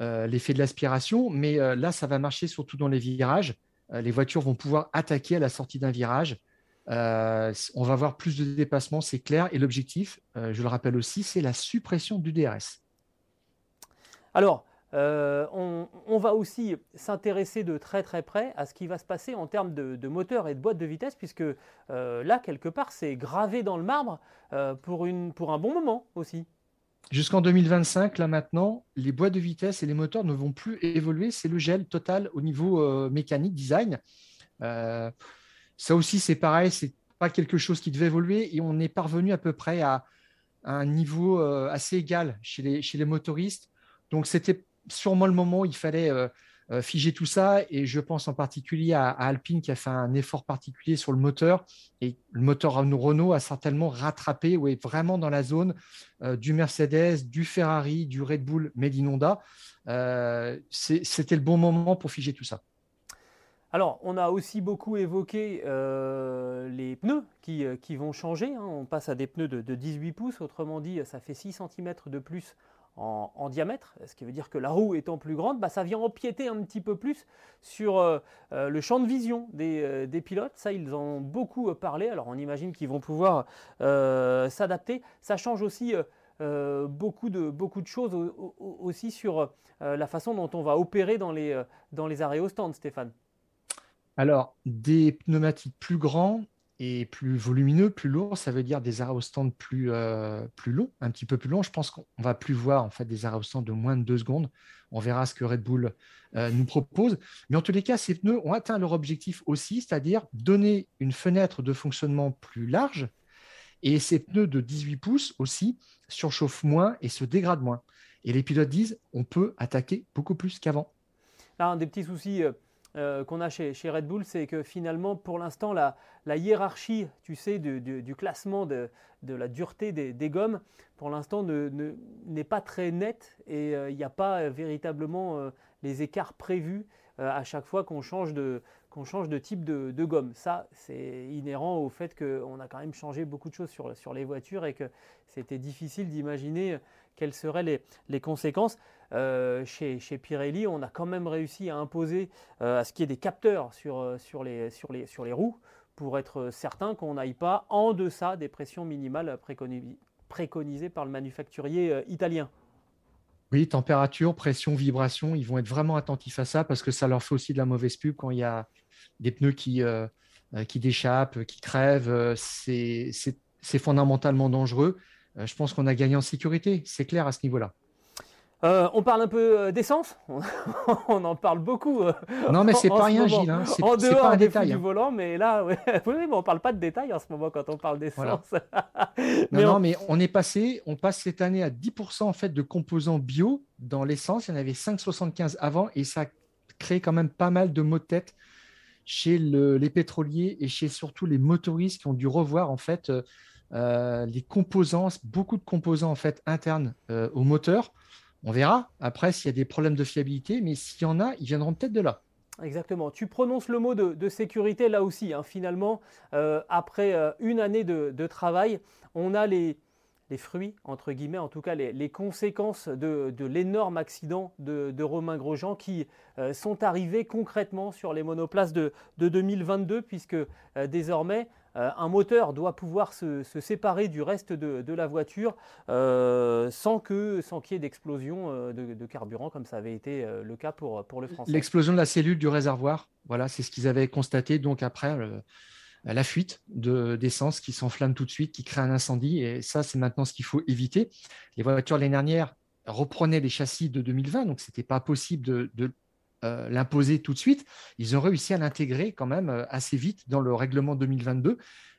euh, l'effet de l'aspiration, mais euh, là, ça va marcher surtout dans les virages. Euh, les voitures vont pouvoir attaquer à la sortie d'un virage. on va avoir plus de dépassements, c'est clair. Et l'objectif, je le rappelle aussi, c'est la suppression du DRS. Alors, euh, on, va aussi s'intéresser de très très près à ce qui va se passer en termes de, moteur et de boîte de vitesse, puisque euh, là, quelque part, c'est gravé dans le marbre euh, pour, une, pour un bon moment aussi. Jusqu'en 2025, là maintenant, les boîtes de vitesse et les moteurs ne vont plus évoluer. C'est le gel total au niveau mécanique, design. ça aussi, c'est pareil, c'est pas quelque chose qui devait évoluer et on est parvenu à peu près à, un niveau assez égal chez les, chez les motoristes. Donc, c'était sûrement le moment où il fallait euh, euh, figer tout ça. Et je pense en particulier à, Alpine qui a fait un effort particulier sur le moteur. Et le moteur Renault a certainement rattrapé ou est vraiment dans la zone euh, du Mercedes, du Ferrari, du Red Bull Made in Honda. C'était le bon moment pour figer tout ça. Alors, on a aussi beaucoup évoqué les pneus qui, vont changer. Hein. On passe à des pneus de, de, 18 pouces, autrement dit, ça fait 6 cm de plus en, diamètre, ce qui veut dire que la roue étant plus grande, bah, ça vient empiéter un petit peu plus sur euh, euh, le champ de vision euh, des, pilotes. Ça, ils en ont beaucoup parlé. Alors, on imagine qu'ils vont pouvoir s'adapter. Ça change aussi beaucoup, de, beaucoup de choses aussi sur la façon dont on va opérer dans les, dans les arrêts au stand, Stéphane. Alors, des pneumatiques plus grands et plus volumineux, plus lourd, ça veut dire des arrêts au stand plus, plus longs, un petit peu plus longs. Je pense qu'on va plus voir en fait des arrêts au stand de moins de deux secondes. On verra ce que Red Bull nous propose. Mais en tous les cas, ces pneus ont atteint leur objectif aussi, c'est-à-dire donner une fenêtre de fonctionnement plus large. Et ces pneus de 18 pouces aussi surchauffent moins et se dégradent moins. Et les pilotes disent on peut attaquer beaucoup plus qu'avant. Là, un des petits soucis euh, euh, qu'on a chez, Red Bull, c'est que finalement, pour l'instant, la, hiérarchie, tu sais, du, classement de, la dureté des, gommes, pour l'instant, n'est pas très nette et euh, il n'y a pas véritablement les écarts prévus à chaque fois qu'on change de, qu'on change de type de, gomme. Ça, c'est inhérent au fait qu'on a quand même changé beaucoup de choses sur, sur les voitures et que c'était difficile d'imaginer quelles seraient les, conséquences. Euh, chez, chez, Pirelli, on a quand même réussi à imposer euh, à ce qu'il y ait des capteurs sur, euh, sur, les, sur, les, sur les roues pour être certain qu'on n'aille pas en deçà des pressions minimales préconisées par le manufacturier italien. Oui, température, pression, vibration, ils vont être vraiment attentifs à ça parce que ça leur fait aussi de la mauvaise pub quand il y a des pneus qui, qui déchappent, qui crèvent, c'est fondamentalement dangereux. Je pense qu'on a gagné en sécurité, c'est clair à ce niveau-là. on parle un peu d'essence, on en parle beaucoup. non, mais c'est pas rien, Gilles. Hein. C'est pas un détail. du hein. volant, mais là, oui, mais on parle pas de détails en ce moment quand on parle d'essence. mais non, mais on est passé, on passe cette année à 10% en fait de composants bio dans l'essence. Il y en avait 5,75 avant et ça crée quand même pas mal de maux de tête chez les pétroliers et chez surtout les motoristes qui ont dû revoir en fait euh, euh, les composants, beaucoup de composants en fait internes euh, au moteur. On verra après s'il y a des problèmes de fiabilité, mais s'il y en a, ils viendront peut-être de là. Exactement. Tu prononces le mot de, sécurité là aussi. Hein. Finalement, après une année de, travail, on a les, fruits, entre guillemets, en tout cas les, conséquences de, l'énorme accident de, Romain Grosjean qui euh, sont arrivés concrètement sur les monoplaces de, 2022, puisque euh, désormais, euh, un moteur doit pouvoir se, séparer du reste de, la voiture sans qu'il sans qu'il y ait d'explosion de, carburant, comme ça avait été le cas pour, pour le français. L'explosion de la cellule du réservoir, voilà, c'est ce qu'ils avaient constaté. Donc après, la fuite d'essence qui s'enflamme tout de suite, qui crée un incendie. Et ça, c'est maintenant ce qu'il faut éviter. Les voitures l'année dernière reprenaient les châssis de 2020, donc ce n'était pas possible de, euh, l'imposer tout de suite. Ils ont réussi à l'intégrer quand même euh, assez vite dans le règlement 2022.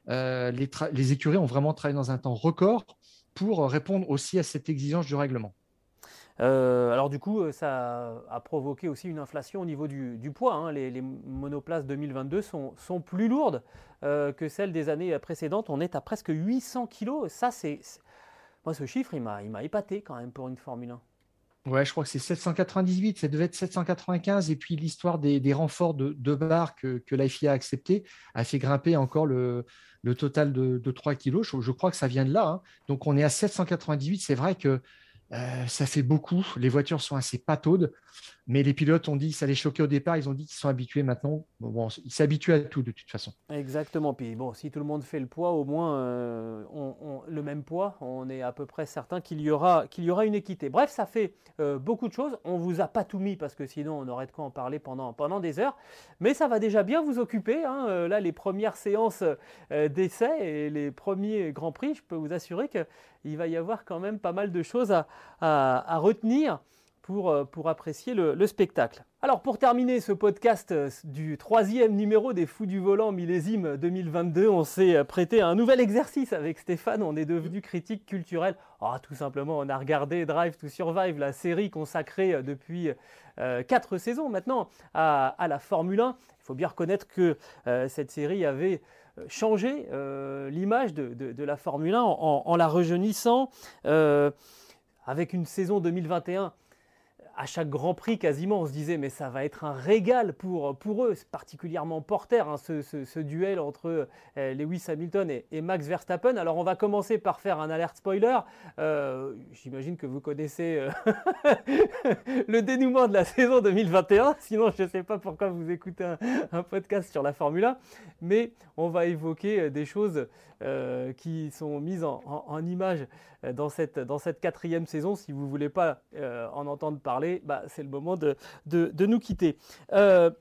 Euh, les, les écuries ont vraiment travaillé dans un temps record pour répondre aussi à cette exigence du règlement. Alors du coup, ça a provoqué aussi une inflation au niveau du, poids. Hein. Les, monoplaces 2022 sont, plus lourdes que celles des années précédentes. On est à presque 800 kg. Ça, c'est moi ce chiffre, il m'a épaté quand même pour une Formule 1. Ouais, je crois que c'est 798, ça devait être 795. Et puis l'histoire des, renforts de, de barres que, que a accepté a fait grimper encore le, total de, 3 kg. Je, crois que ça vient de là. Hein. Donc on est à 798. C'est vrai que euh, ça fait beaucoup. Les voitures sont assez pataudes. Mais les pilotes ont dit, ça les choquait au départ, ils ont dit qu'ils sont habitués maintenant. Ils s'habituent à tout de toute façon. Exactement. Puis bon, si tout le monde fait le poids, au moins euh, le même poids, on est à peu près certain qu'il y aura, y aura une équité. Bref, ça fait euh, beaucoup de choses. On vous a pas tout mis parce que sinon on aurait de quoi en parler pendant, des heures. Mais ça va déjà bien vous occuper. Hein. Là, les premières séances d'essai et les premiers grands prix, je peux vous assurer qu'il va y avoir quand même pas mal de choses à, à retenir pour, euh, pour apprécier le, spectacle. Alors pour terminer ce podcast euh, du troisième numéro des Fous du Volant millésime 2022, on s'est euh, prêté à un nouvel exercice avec Stéphane, on est devenu critique culturel. Ah, tout simplement, on a regardé Drive to Survive, la série consacrée depuis quatre saisons maintenant à, la Formule 1. Il faut bien reconnaître que cette série avait changé l'image de, la Formule 1 en, en la rejeunissant avec une saison 2021 à chaque Grand Prix quasiment, on se disait mais ça va être un régal pour, pour eux, particulièrement porteur hein, ce, duel entre euh, Lewis Hamilton et, Max Verstappen. Alors on va commencer par faire un alerte spoiler. Euh, j'imagine que vous connaissez euh, le dénouement de la saison 2021, sinon je ne sais pas pourquoi vous écoutez un, podcast sur la Formule 1, mais on va évoquer des choses qui sont mises en, image dans cette, dans cette quatrième saison. Si vous ne voulez pas en entendre parler, bah, c'est le moment de, nous quitter. Euh,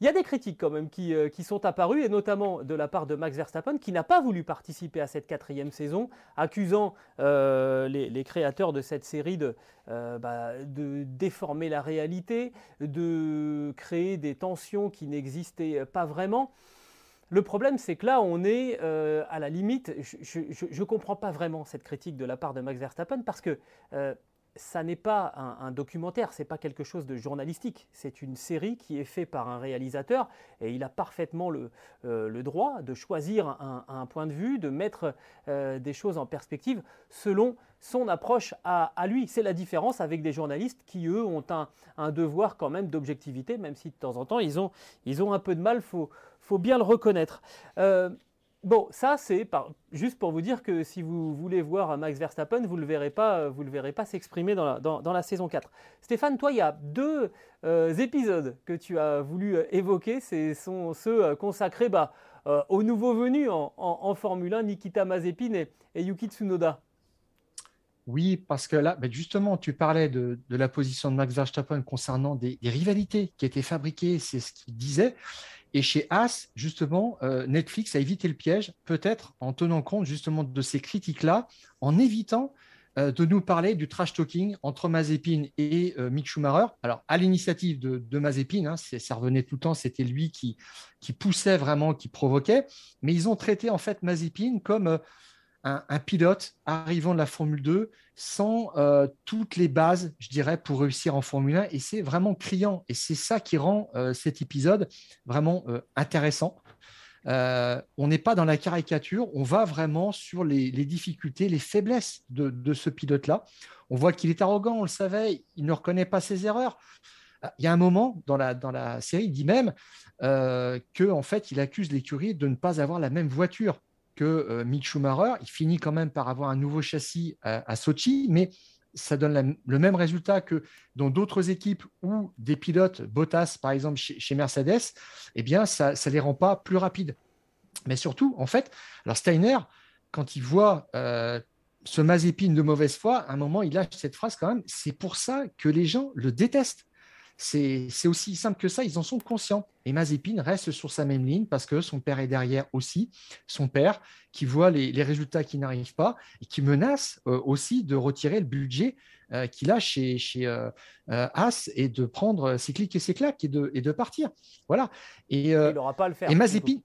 il y a des critiques quand même qui, euh, sont apparues, et notamment de la part de Max Verstappen, qui n'a pas voulu participer à cette quatrième saison, accusant euh, les, créateurs de cette série euh, bah, de, déformer la réalité, de créer des tensions qui n'existaient pas vraiment. Le problème, c'est que là, on est à la limite. Je ne comprends pas vraiment cette critique de la part de Max Verstappen parce que ça n'est pas un, documentaire, c'est pas quelque chose de journalistique, c'est une série qui est faite par un réalisateur et il a parfaitement le, euh, droit de choisir un, point de vue, de mettre euh, des choses en perspective selon son approche à, lui. C'est la différence avec des journalistes qui, eux, ont un, devoir quand même d'objectivité, même si de temps en temps ils ont, un peu de mal, faut, bien le reconnaître. Euh, Bon, ça c'est juste pour vous dire que si vous voulez voir Max Verstappen, vous ne le verrez pas, vous le verrez pas s'exprimer dans la, saison 4. Stéphane, toi, il y a deux euh, épisodes que tu as voulu euh, évoquer. Ce sont ceux euh, consacrés bah, aux nouveaux venus en, Formule 1, Nikita Mazepin et, Yuki Tsunoda. Oui, parce que là, bah, justement, tu parlais de, la position de Max Verstappen concernant des rivalités qui étaient fabriquées, c'est ce qu'il disait. Et chez As, justement, euh, Netflix a évité le piège, peut-être en tenant compte justement de ces critiques-là, en évitant euh, de nous parler du trash talking entre Mazepin et euh, Mick Schumacher. Alors, à l'initiative de, Mazepin, hein, ça revenait tout le temps, c'était lui qui, qui poussait vraiment, qui provoquait, mais ils ont traité en fait Mazepin comme un, pilote arrivant de la Formule 2 sans euh, toutes les bases, je dirais, pour réussir en Formule 1. Et c'est vraiment criant. Et c'est ça qui rend euh, cet épisode vraiment euh, intéressant. on n'est pas dans la caricature, on va vraiment sur les, difficultés, les faiblesses de, ce pilote-là. On voit qu'il est arrogant, on le savait, il ne reconnaît pas ses erreurs. Il y a un moment dans la, série, il dit même que en fait, il accuse l'écurie de ne pas avoir la même voiture que euh, Mick Schumacher. Il finit quand même par avoir un nouveau châssis à, Sochi, mais ça donne le même résultat que dans d'autres équipes ou des pilotes, Bottas par exemple chez, Mercedes, eh bien ça ne les rend pas plus rapides. Mais surtout, en fait, alors Steiner, quand il voit euh, ce Mazepin de mauvaise foi, à un moment, il lâche cette phrase quand même, c'est pour ça que les gens le détestent. C'est aussi simple que ça, ils en sont conscients. Et Mazepin reste sur sa même ligne parce que son père est derrière aussi, son père qui voit les, résultats qui n'arrivent pas et qui menace euh, aussi de retirer le budget euh, qu'il a chez, chez euh, As et de prendre ses clics et ses claques et de, et de partir. Voilà. Et, il n'aura pas à le faire. Et Mazepin,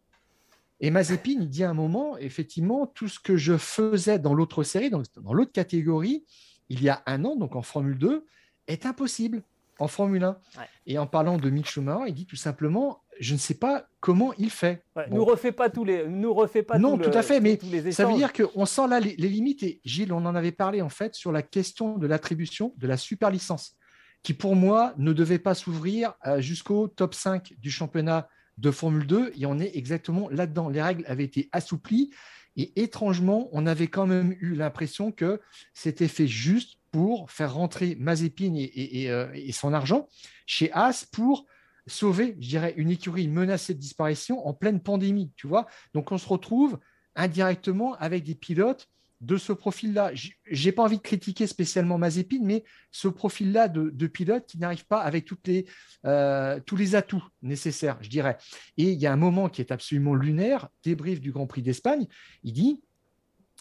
et Mazepin, il dit à un moment, effectivement, tout ce que je faisais dans l'autre série, dans, dans l'autre catégorie, il y a un an, donc en Formule 2, est impossible en Formule 1. Et en parlant de Mick Schumacher, il dit tout simplement je ne sais pas comment il fait. Nous refait pas tous les, nous refait pas non tout, à fait, mais ça veut dire qu'on sent là les, limites. Et Gilles, on en avait parlé en fait sur la question de l'attribution de la super licence, qui pour moi ne devait pas s'ouvrir euh, jusqu'au top 5 du championnat de Formule 2, et on est exactement là-dedans. Les règles avaient été assouplies, et étrangement, on avait quand même eu l'impression que c'était fait juste pour faire rentrer Mazepin euh, et, son argent chez As pour sauver, je dirais, une écurie menacée de disparition en pleine pandémie, tu vois. Donc on se retrouve indirectement avec des pilotes de ce profil-là. J'ai pas envie de critiquer spécialement Mazepin, mais ce profil-là de, de, pilote qui n'arrive pas avec euh, tous les atouts nécessaires, je dirais. Et il y a un moment qui est absolument lunaire, débrief du Grand Prix d'Espagne, il dit,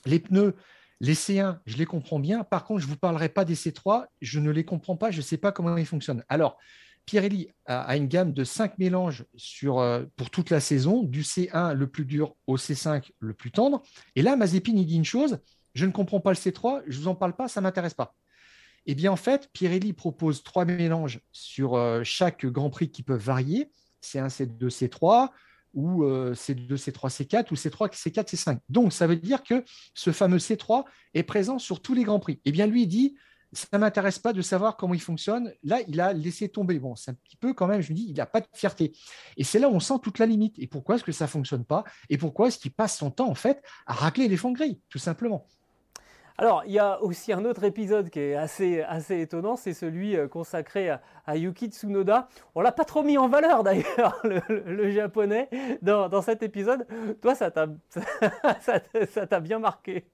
les pneus les C1, je les comprends bien. Par contre, je ne vous parlerai pas des C3. Je ne les comprends pas. Je ne sais pas comment ils fonctionnent. Alors, Pirelli a, une gamme de 5 mélanges sur, euh, pour toute la saison, du C1 le plus dur au C5 le plus tendre. Et là, Mazepin, il dit une chose je ne comprends pas le C3, je ne vous en parle pas, ça ne m'intéresse pas. Eh bien, en fait, Pirelli propose trois mélanges sur euh, chaque Grand Prix qui peuvent varier C1, C2, C3 ou C2, C3, C4 ou C3, C4, C5. Donc, ça veut dire que ce fameux C3 est présent sur tous les Grands Prix. Eh bien, lui, il dit, ça ne m'intéresse pas de savoir comment il fonctionne. Là, il a laissé tomber. Bon, c'est un petit peu quand même, je me dis, il n'a pas de fierté. Et c'est là où on sent toute la limite. Et pourquoi est-ce que ça ne fonctionne pas? Et pourquoi est-ce qu'il passe son temps, en fait, à racler les fonds gris, tout simplement? Alors, il y a aussi un autre épisode qui est assez, assez étonnant, c'est celui euh, consacré à, Yuki Tsunoda. On l'a pas trop mis en valeur d'ailleurs, le, japonais, dans, cet épisode. Toi, ça t'a bien marqué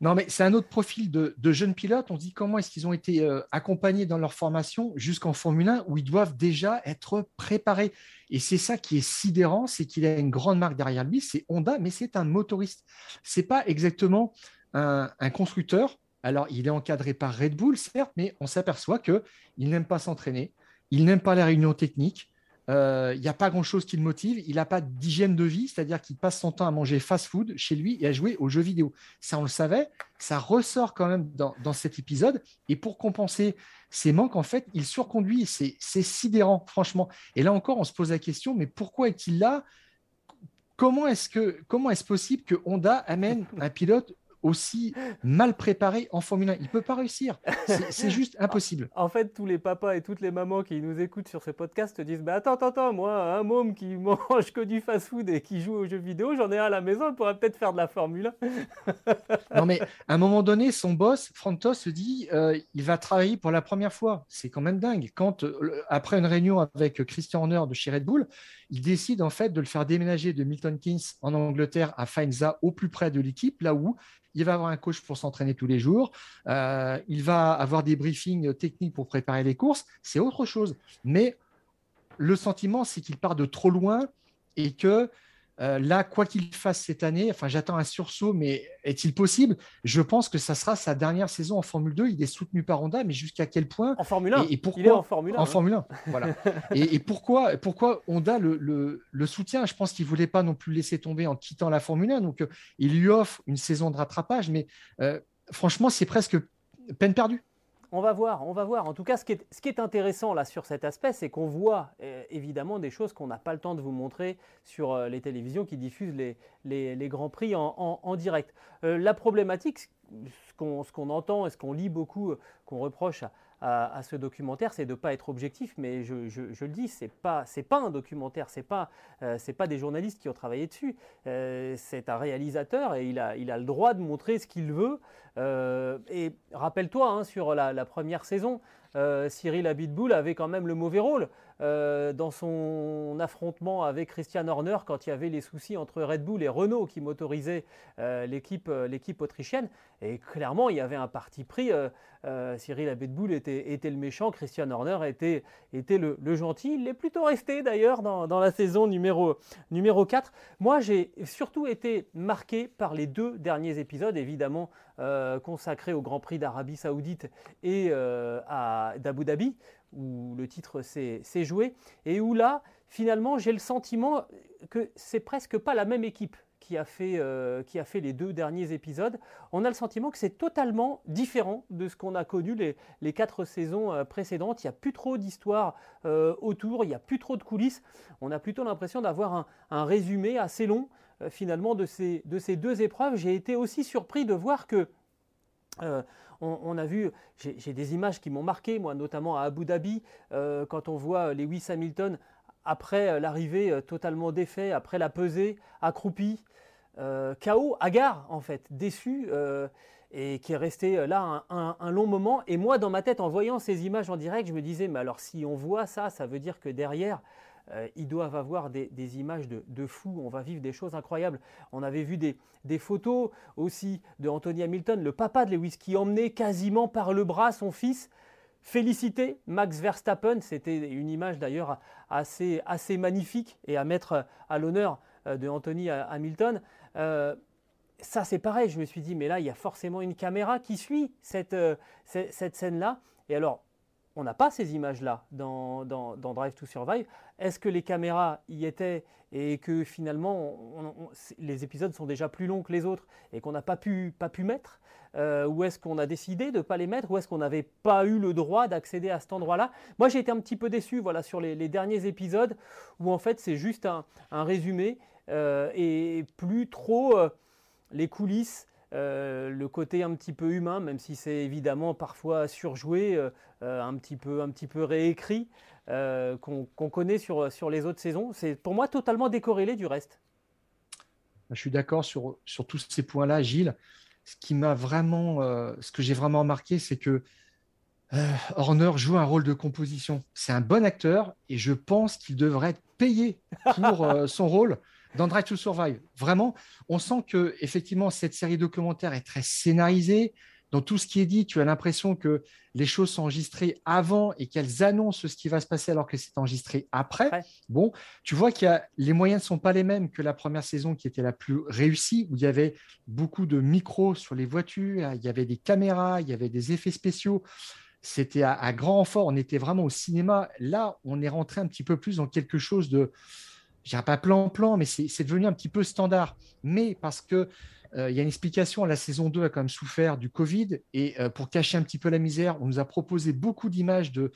Non, mais c'est un autre profil de, jeunes pilotes. On se dit comment est-ce qu'ils ont été euh, accompagnés dans leur formation jusqu'en Formule 1 où ils doivent déjà être préparés. Et c'est ça qui est sidérant, c'est qu'il a une grande marque derrière lui, c'est Honda, mais c'est un motoriste. C'est pas exactement un, constructeur. Alors, il est encadré par Red Bull, certes, mais on s'aperçoit qu'il n'aime pas s'entraîner, il n'aime pas les réunions techniques, il euh, n'y a pas grand-chose qui le motive. Il n'a pas d'hygiène de vie, c'est-à-dire qu'il passe son temps à manger fast-food chez lui et à jouer aux jeux vidéo. Ça, on le savait. Ça ressort quand même dans, cet épisode. Et pour compenser ces manques, en fait, il surconduit. C'est sidérant, franchement. Et là encore, on se pose la question, mais pourquoi est-il là? Comment est-ce comment est-ce possible que Honda amène un pilote aussi mal préparé en Formule 1. Il ne peut pas réussir. C'est juste impossible. En fait, tous les papas et toutes les mamans qui nous écoutent sur ce podcast disent bah, Attends, attends, attends, moi, un môme qui mange que du fast-food et qui joue aux jeux vidéo, j'en ai un à la maison, il pourrait peut-être faire de la Formule 1. non, mais à un moment donné, son boss, Frantos, se dit euh, il va travailler pour la première fois. C'est quand même dingue. Quand, euh, après une réunion avec Christian Horner de chez Red Bull, il décide en fait de le faire déménager de Milton Keynes en Angleterre à Faenza, au plus près de l'équipe, là où il va avoir un coach pour s'entraîner tous les jours, euh, il va avoir des briefings techniques pour préparer les courses, c'est autre chose. Mais le sentiment, c'est qu'il part de trop loin et que euh, là, quoi qu'il fasse cette année, enfin, j'attends un sursaut, mais est-il possible? Je pense que ça sera sa dernière saison en Formule 2. Il est soutenu par Honda, mais jusqu'à quel point? En Formule 1. Et, pourquoi Il est en Formule 1. En Formule 1, voilà. et, pourquoi, pourquoi Honda le, le, soutient? Je pense qu'il ne voulait pas non plus laisser tomber en quittant la Formule 1. Donc, euh, il lui offre une saison de rattrapage, mais euh, franchement, c'est presque peine perdue. On va voir, on va voir. En tout cas, ce qui est, intéressant là sur cet aspect, c'est qu'on voit euh, évidemment des choses qu'on n'a pas le temps de vous montrer sur euh, les télévisions qui diffusent les, grands prix en, direct. Euh, la problématique, ce qu'on entend et ce qu'on lit beaucoup, qu'on reproche à, à, ce documentaire, c'est de ne pas être objectif, mais je, le dis, ce n'est pas, pas un documentaire, ce n'est pas, euh, pas des journalistes qui ont travaillé dessus, euh, c'est un réalisateur et il a, il a le droit de montrer ce qu'il veut. Euh, et rappelle-toi, hein, sur la, première saison, Cyril Abitboul avait quand même le mauvais rôle. Euh, dans son affrontement avec Christian Horner quand il y avait les soucis entre Red Bull et Renault qui motorisaient euh, euh, l'équipe autrichienne. Et clairement, il y avait un parti pris. Cyril Abitboul était, était le méchant, Christian Horner était, était le, gentil. Il est plutôt resté d'ailleurs dans, la saison numéro, numéro 4. Moi, j'ai surtout été marqué par les deux derniers épisodes, évidemment consacrés au Grand Prix d'Arabie Saoudite et d'Abu Dhabi où le titre s'est joué, et où là, finalement, j'ai le sentiment que c'est presque pas la même équipe qui a, fait, euh, qui a fait les deux derniers épisodes. On a le sentiment que c'est totalement différent de ce qu'on a connu les, quatre saisons euh, précédentes. Il n'y a plus trop d'histoire euh, autour, il n'y a plus trop de coulisses. On a plutôt l'impression d'avoir un, résumé assez long finalement de ces deux épreuves. J'ai été aussi surpris de voir que on, a vu, j'ai des images qui m'ont marqué, moi, notamment à Abu Dhabi, euh, quand on voit Lewis Hamilton après euh, l'arrivée euh, totalement défait, après la pesée, accroupi, KO, hagard en fait, déçu, et qui est resté là un, long moment. Et moi, dans ma tête, en voyant ces images en direct, je me disais, mais alors si on voit ça, ça veut dire que derrière, euh, ils doivent avoir des, images de, fous, on va vivre des choses incroyables. On avait vu des, photos aussi de Anthony Hamilton, le papa de Lewis, qui emmenait quasiment par le bras son fils. Féliciter Max Verstappen, c'était une image d'ailleurs assez, magnifique et à mettre à l'honneur euh, de Anthony Hamilton. Euh, ça c'est pareil, je me suis dit, mais là, il y a forcément une caméra qui suit cette scène-là. Et alors, on n'a pas ces images-là dans, Drive to Survive. Est-ce que les caméras y étaient et que finalement les épisodes sont déjà plus longs que les autres et qu'on n'a pas pu, mettre euh, Ou est-ce qu'on a décidé de ne pas les mettre Ou est-ce qu'on n'avait pas eu le droit d'accéder à cet endroit-là? Moi j'ai été un petit peu déçu voilà, sur les, derniers épisodes où en fait c'est juste un, résumé euh, et plus trop euh, les coulisses le côté un petit peu humain, même si c'est évidemment parfois surjoué, un, petit peu, un petit peu réécrit, qu'on connaît sur, sur les autres saisons. C'est pour moi totalement décorrélé du reste. Je suis d'accord sur, sur tous ces points-là, Gilles. Ce qui m'a vraiment, ce que j'ai vraiment remarqué, c'est que Horner joue un rôle de composition. C'est un bon acteur et je pense qu'il devrait être payé pour son rôle dans Drive to Survive. Vraiment, on sent que effectivement cette série documentaire est très scénarisée. Dans tout ce qui est dit, tu as l'impression que les choses sont enregistrées avant et qu'elles annoncent ce qui va se passer alors que c'est enregistré après. Bon, tu vois que les moyens ne sont pas les mêmes que la première saison qui était la plus réussie, où il y avait beaucoup de micros sur les voitures, il y avait des caméras, il y avait des effets spéciaux. C'était à, grand renfort, on était vraiment au cinéma. Là, on est rentré un petit peu plus dans quelque chose de, je dirais pas plan-plan, mais c'est devenu un petit peu standard. Mais parce que il y a une explication, la saison 2 a quand même souffert du Covid et euh, pour cacher un petit peu la misère, on nous a proposé beaucoup d'images de,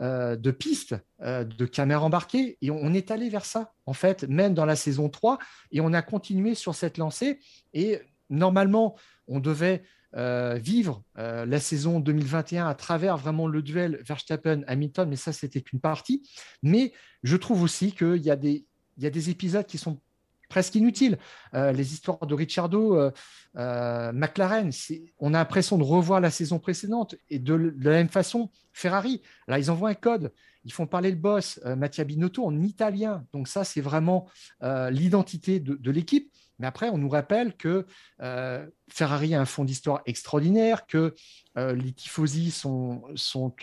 euh, de pistes, de caméras embarquées et on, est allé vers ça, en fait, même dans la saison 3 et on a continué sur cette lancée et normalement, on devait vivre la saison 2021 à travers vraiment le duel Verstappen-Hamilton, mais ça, c'était qu'une partie. Mais je trouve aussi qu'il y, y a des épisodes qui sont presque inutile. Euh, les histoires de Ricciardo, euh, euh, McLaren, on a l'impression de revoir la saison précédente. Et de, la même façon, Ferrari, là, ils envoient un code, ils font parler le boss, Mattia Binotto, en italien. Donc ça, c'est vraiment l'identité de l'équipe. Mais après, on nous rappelle que euh, Ferrari a un fond d'histoire extraordinaire, que euh, les tifosi sont,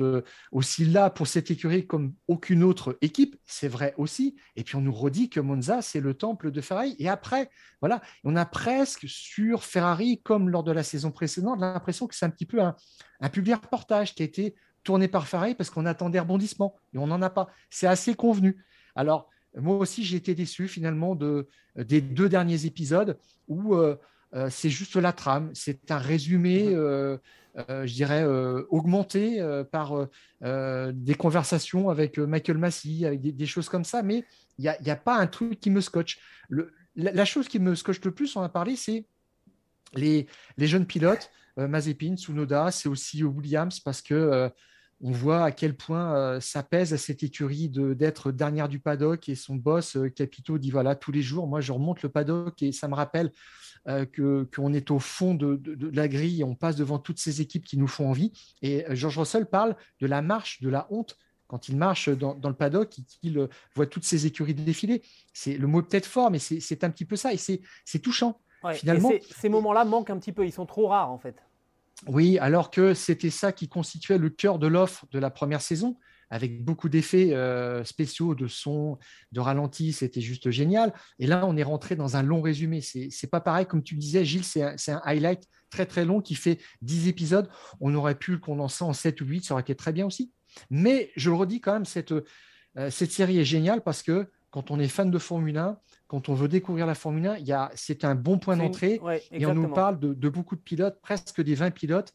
euh, aussi là pour cette écurie comme aucune autre équipe. C'est vrai aussi. Et puis, on nous redit que Monza, c'est le temple de Ferrari. Et après, voilà, on a presque sur Ferrari, comme lors de la saison précédente, l'impression que c'est un petit peu un, public reportage qui a été tourné par Ferrari parce qu'on attendait rebondissement et on n'en a pas. C'est assez convenu. Alors, moi aussi, j'ai été déçu finalement de, des deux derniers épisodes où euh, euh, c'est juste la trame, c'est un résumé, mhm. euh, je dirais, augmenté par des conversations avec Michael Massey, avec des, choses comme ça, mais il n'y a, a, pas un truc qui me scotche. Le, la, chose qui me scotche le plus, on a parlé, c'est les, les, jeunes pilotes, Mazepin, Tsunoda, c'est aussi Williams, parce que on voit à quel point euh, ça pèse à cette écurie d'être dernière du paddock et son boss euh, Capito dit voilà tous les jours moi je remonte le paddock et ça me rappelle euh, qu'on est au fond de, la grille et on passe devant toutes ces équipes qui nous font envie. Et George Russell parle de la marche de la honte quand il marche dans, le paddock et qu'il voit toutes ces écuries défiler. C'est le mot peut-être fort mais c'est un petit peu ça et c'est touchant. Finalement ces moments-là manquent un petit peu ils sont trop rares en fait oui, alors que c'était ça qui constituait le cœur de l'offre de la première saison, avec beaucoup d'effets euh, spéciaux, de son, de ralenti, c'était juste génial. Et là, on est rentré dans un long résumé. C'est pas pareil, comme tu disais, Gilles, c'est un, highlight très très long qui fait 10 épisodes. On aurait pu le condenser en 7 ou 8, ça aurait été très bien aussi. Mais je le redis quand même, cette, euh, cette série est géniale parce que quand on est fan de Formule 1, quand on veut découvrir la Formule 1, c'est un bon point d'entrée. et on nous parle de, beaucoup de pilotes, presque des 20 pilotes,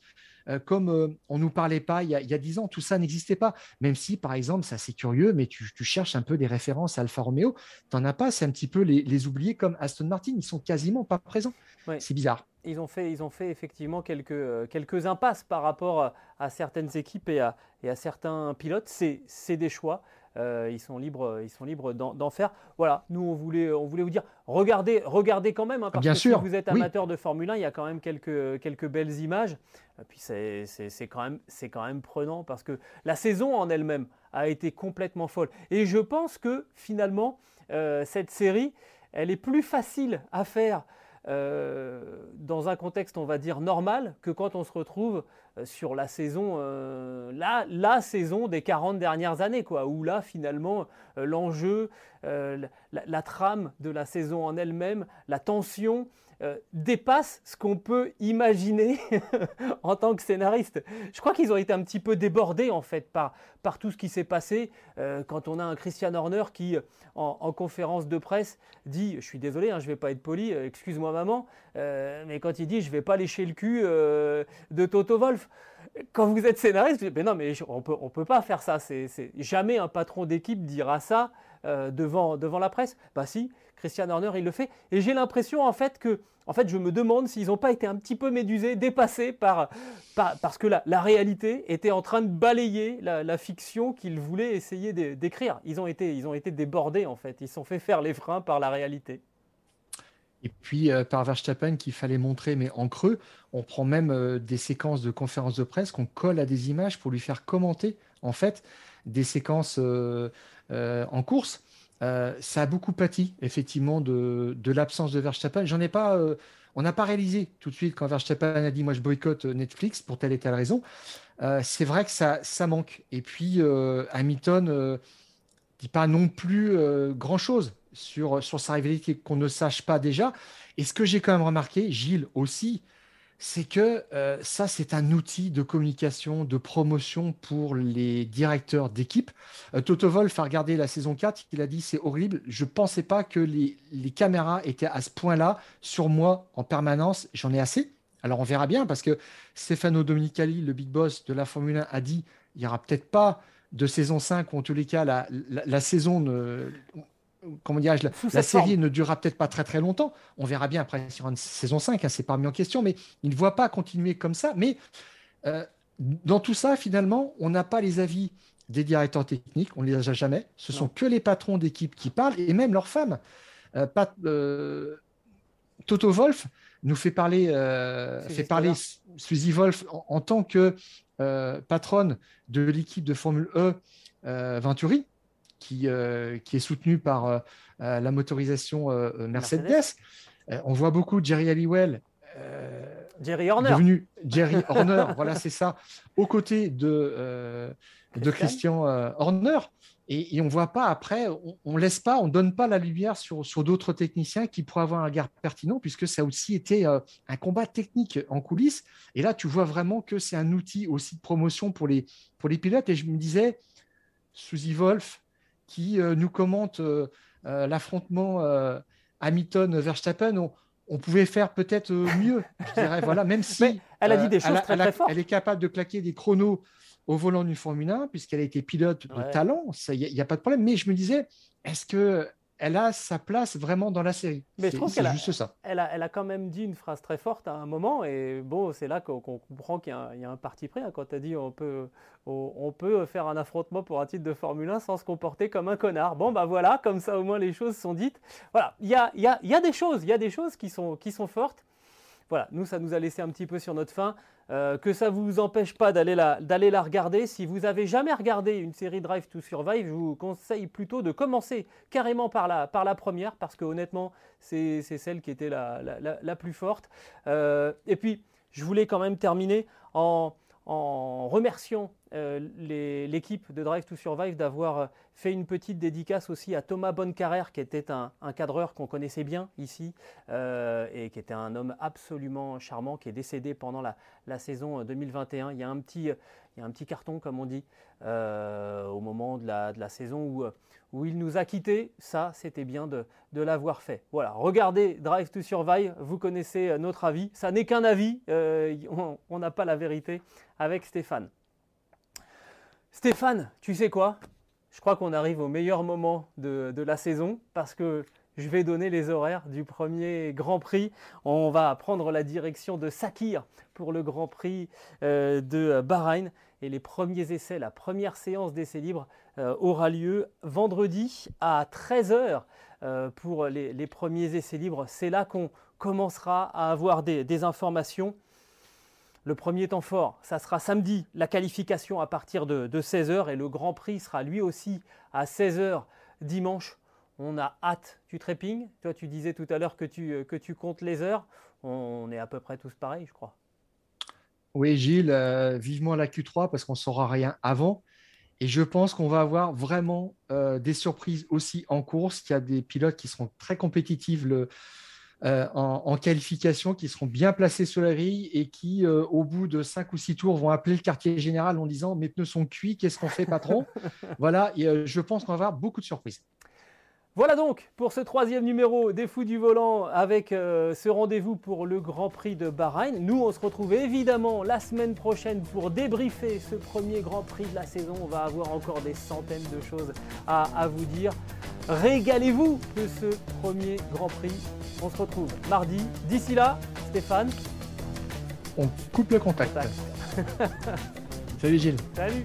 euh, comme euh, on ne nous parlait pas il y, a, 10 ans. Tout ça n'existait pas. Même si, par exemple, c'est assez curieux, mais tu, cherches un peu des références à Alfa Romeo. Tu n'en as pas, c'est un petit peu les, les oubliés comme Aston Martin. Ils sont quasiment pas présents. C'est bizarre. Ils ont, fait, ils ont fait effectivement quelques, euh, quelques impasses par rapport à, certaines équipes et à, et à certains pilotes. C'est des choix. Euh, ils sont libres, ils sont libres d'en faire. Voilà, nous on voulait, on voulait vous dire, regardez, regardez quand même, hein, parce que si vous êtes amateur de Formule 1, il y a quand même quelques, quelques belles images. Et puis c'est quand, même, quand même prenant parce que la saison en elle-même a été complètement folle. Et je pense que finalement, euh, cette série, elle est plus facile à faire dans un contexte, on va dire, normal, que quand on se retrouve euh, sur la saison, euh, la, la, saison des 40 dernières années, quoi, où là, finalement, l'enjeu, la, trame de la saison en elle-même, la tension, euh, dépasse ce qu'on peut imaginer en tant que scénariste. Je crois qu'ils ont été un petit peu débordés en fait par, par tout ce qui s'est passé euh, quand on a un Christian Horner qui, en, conférence de presse, dit, je suis désolé, hein, je ne vais pas être poli, euh, excuse-moi maman, mais quand il dit, je ne vais pas lécher le cul de Toto Wolf, quand vous êtes scénariste, mais non, mais on peut, ne peut pas faire ça. C'est, jamais un patron d'équipe dira ça devant, devant la presse. Bah si, Christian Horner, il le fait. Et j'ai l'impression en fait que, en fait, je me demande s'ils n'ont pas été un petit peu médusés, dépassés par, parce que la, la, réalité était en train de balayer la, fiction qu'ils voulaient essayer d'écrire. Ils ont été, ils ont été débordés en fait. Ils se sont fait faire les freins par la réalité. Et puis euh, par Verstappen qu'il fallait montrer, mais en creux, on prend même euh, des séquences de conférences de presse qu'on colle à des images pour lui faire commenter en fait des séquences euh, en course. Ça a beaucoup pâti, effectivement, de, l'absence de Verstappen. J'en ai pas, on n'a pas réalisé tout de suite quand Verstappen a dit Moi, je boycotte Netflix pour telle et telle raison. c'est vrai que ça, ça manque. Et puis, Hamilton ne dit pas non plus grand-chose sur, sur sa rivalité qu'on ne sache pas déjà. Et ce que j'ai quand même remarqué, Gilles aussi, c'est que euh, ça, c'est un outil de communication, de promotion pour les directeurs d'équipe. Euh, Toto a regardé la saison 4, il a dit c'est horrible, je ne pensais pas que les, caméras étaient à ce point-là sur moi en permanence, j'en ai assez. Alors on verra bien parce que Stefano Domenicali, le big boss de la Formule 1, a dit il n'y aura peut-être pas de saison 5 ou en tous les cas la, la saison ne, comment dirais-je, la, série ne durera peut-être pas très très longtemps. On verra bien après sur une saison 5, hein, c'est pas mis en question, mais il ne voit pas continuer comme ça. Mais euh, dans tout ça, finalement, on n'a pas les avis des directeurs techniques, on ne les a jamais. Ce sont que les patrons d'équipe qui parlent et même leurs femmes. Euh, euh, Toto Wolf nous fait parler, fait parler Suzy Wolf en, tant que patronne de l'équipe de Formule E Venturi qui, euh, qui est soutenu par euh, euh, la motorisation Mercedes. on voit beaucoup Jerry Halliwell. Jerry Horner. Devenu Jerry Horner, voilà, c'est ça, aux côtés de, de Christian Horner. Et, on ne voit pas après, on ne laisse pas, on donne pas la lumière sur, sur d'autres techniciens qui pourraient avoir un regard pertinent, puisque ça a aussi été un combat technique en coulisses. Et là, tu vois vraiment que c'est un outil aussi de promotion pour les, pour les pilotes. Et je me disais, Suzy Wolf, qui euh, nous commente euh, euh, l'affrontement Hamilton-Verstappen. On, pouvait faire peut-être mieux, je dirais. Voilà, même si elle a dit des choses très, très fortes. Elle est capable de claquer des chronos au volant d'une Formule 1, puisqu'elle a été pilote de talent, il n'y a, pas de problème. Mais je me disais, est-ce que elle a sa place vraiment dans la série. Mais je trouve qu'elle ça. Elle a, elle a, quand même dit une phrase très forte à un moment, et bon, c'est là qu'on comprend qu'il y, a un parti pris. Hein, quand tu as dit on peut, on, peut faire un affrontement pour un titre de Formule 1 sans se comporter comme un connard. Bon, bah voilà, comme ça au moins les choses sont dites. Voilà, il y a, y, a, y a, des choses, il y a des choses qui sont, qui sont fortes. Voilà, nous, ça nous a laissé un petit peu sur notre fin. Euh, que ça ne vous empêche pas d'aller la, la, regarder. Si vous avez jamais regardé une série Drive to Survive, je vous conseille plutôt de commencer carrément par la, par la première, parce que honnêtement, c'est celle qui était la, la plus forte. Euh, et puis, je voulais quand même terminer en, en remerciant l'équipe de Drive to Survive d'avoir euh, fait une petite dédicace aussi à Thomas Bonnecarrère, qui était un, cadreur qu'on connaissait bien ici euh, et qui était un homme absolument charmant, qui est décédé pendant la, saison 2021. Il y, a un petit, il y a un petit carton, comme on dit, au moment de la, de la saison où, où il nous a quittés. Ça, c'était bien de, de l'avoir fait. Voilà, regardez Drive to Survive, vous connaissez notre avis. Ça n'est qu'un avis, on n'a pas la vérité avec Stéphane. Stéphane, tu sais quoi? Je crois qu'on arrive au meilleur moment de, la saison parce que je vais donner les horaires du premier Grand Prix. On va prendre la direction de Sakir pour le Grand Prix euh, de Bahreïn. Et les premiers essais, la première séance d'essais libres euh, aura lieu vendredi à 13h euh, pour les, premiers essais libres. C'est là qu'on commencera à avoir des informations. Le premier temps fort, ça sera samedi, la qualification à partir de, 16h et le Grand Prix sera lui aussi à 16h dimanche. On a hâte du trépigne. Toi, tu disais tout à l'heure que tu, euh, que tu comptes les heures. On est à peu près tous pareils, je crois. Oui, Gilles, euh, vivement la Q3 parce qu'on ne saura rien avant. Et je pense qu'on va avoir vraiment euh, des surprises aussi en course. Il y a des pilotes qui seront très compétitifs euh, en, qualification qui seront bien placés sur la grille et qui, euh, au bout de cinq ou six tours, vont appeler le quartier général en disant Mes pneus sont cuits, qu'est-ce qu'on fait, patron? Voilà, euh, je pense qu'on va avoir beaucoup de surprises. Voilà donc pour ce troisième numéro des Fous du Volant avec euh, ce rendez-vous pour le Grand Prix de Bahreïn. Nous, on se retrouve évidemment la semaine prochaine pour débriefer ce premier Grand Prix de la saison. On va avoir encore des centaines de choses à, vous dire. Régalez-vous de ce premier Grand Prix. On se retrouve mardi. D'ici là, Stéphane. On coupe le contact. Salut Gilles. Salut.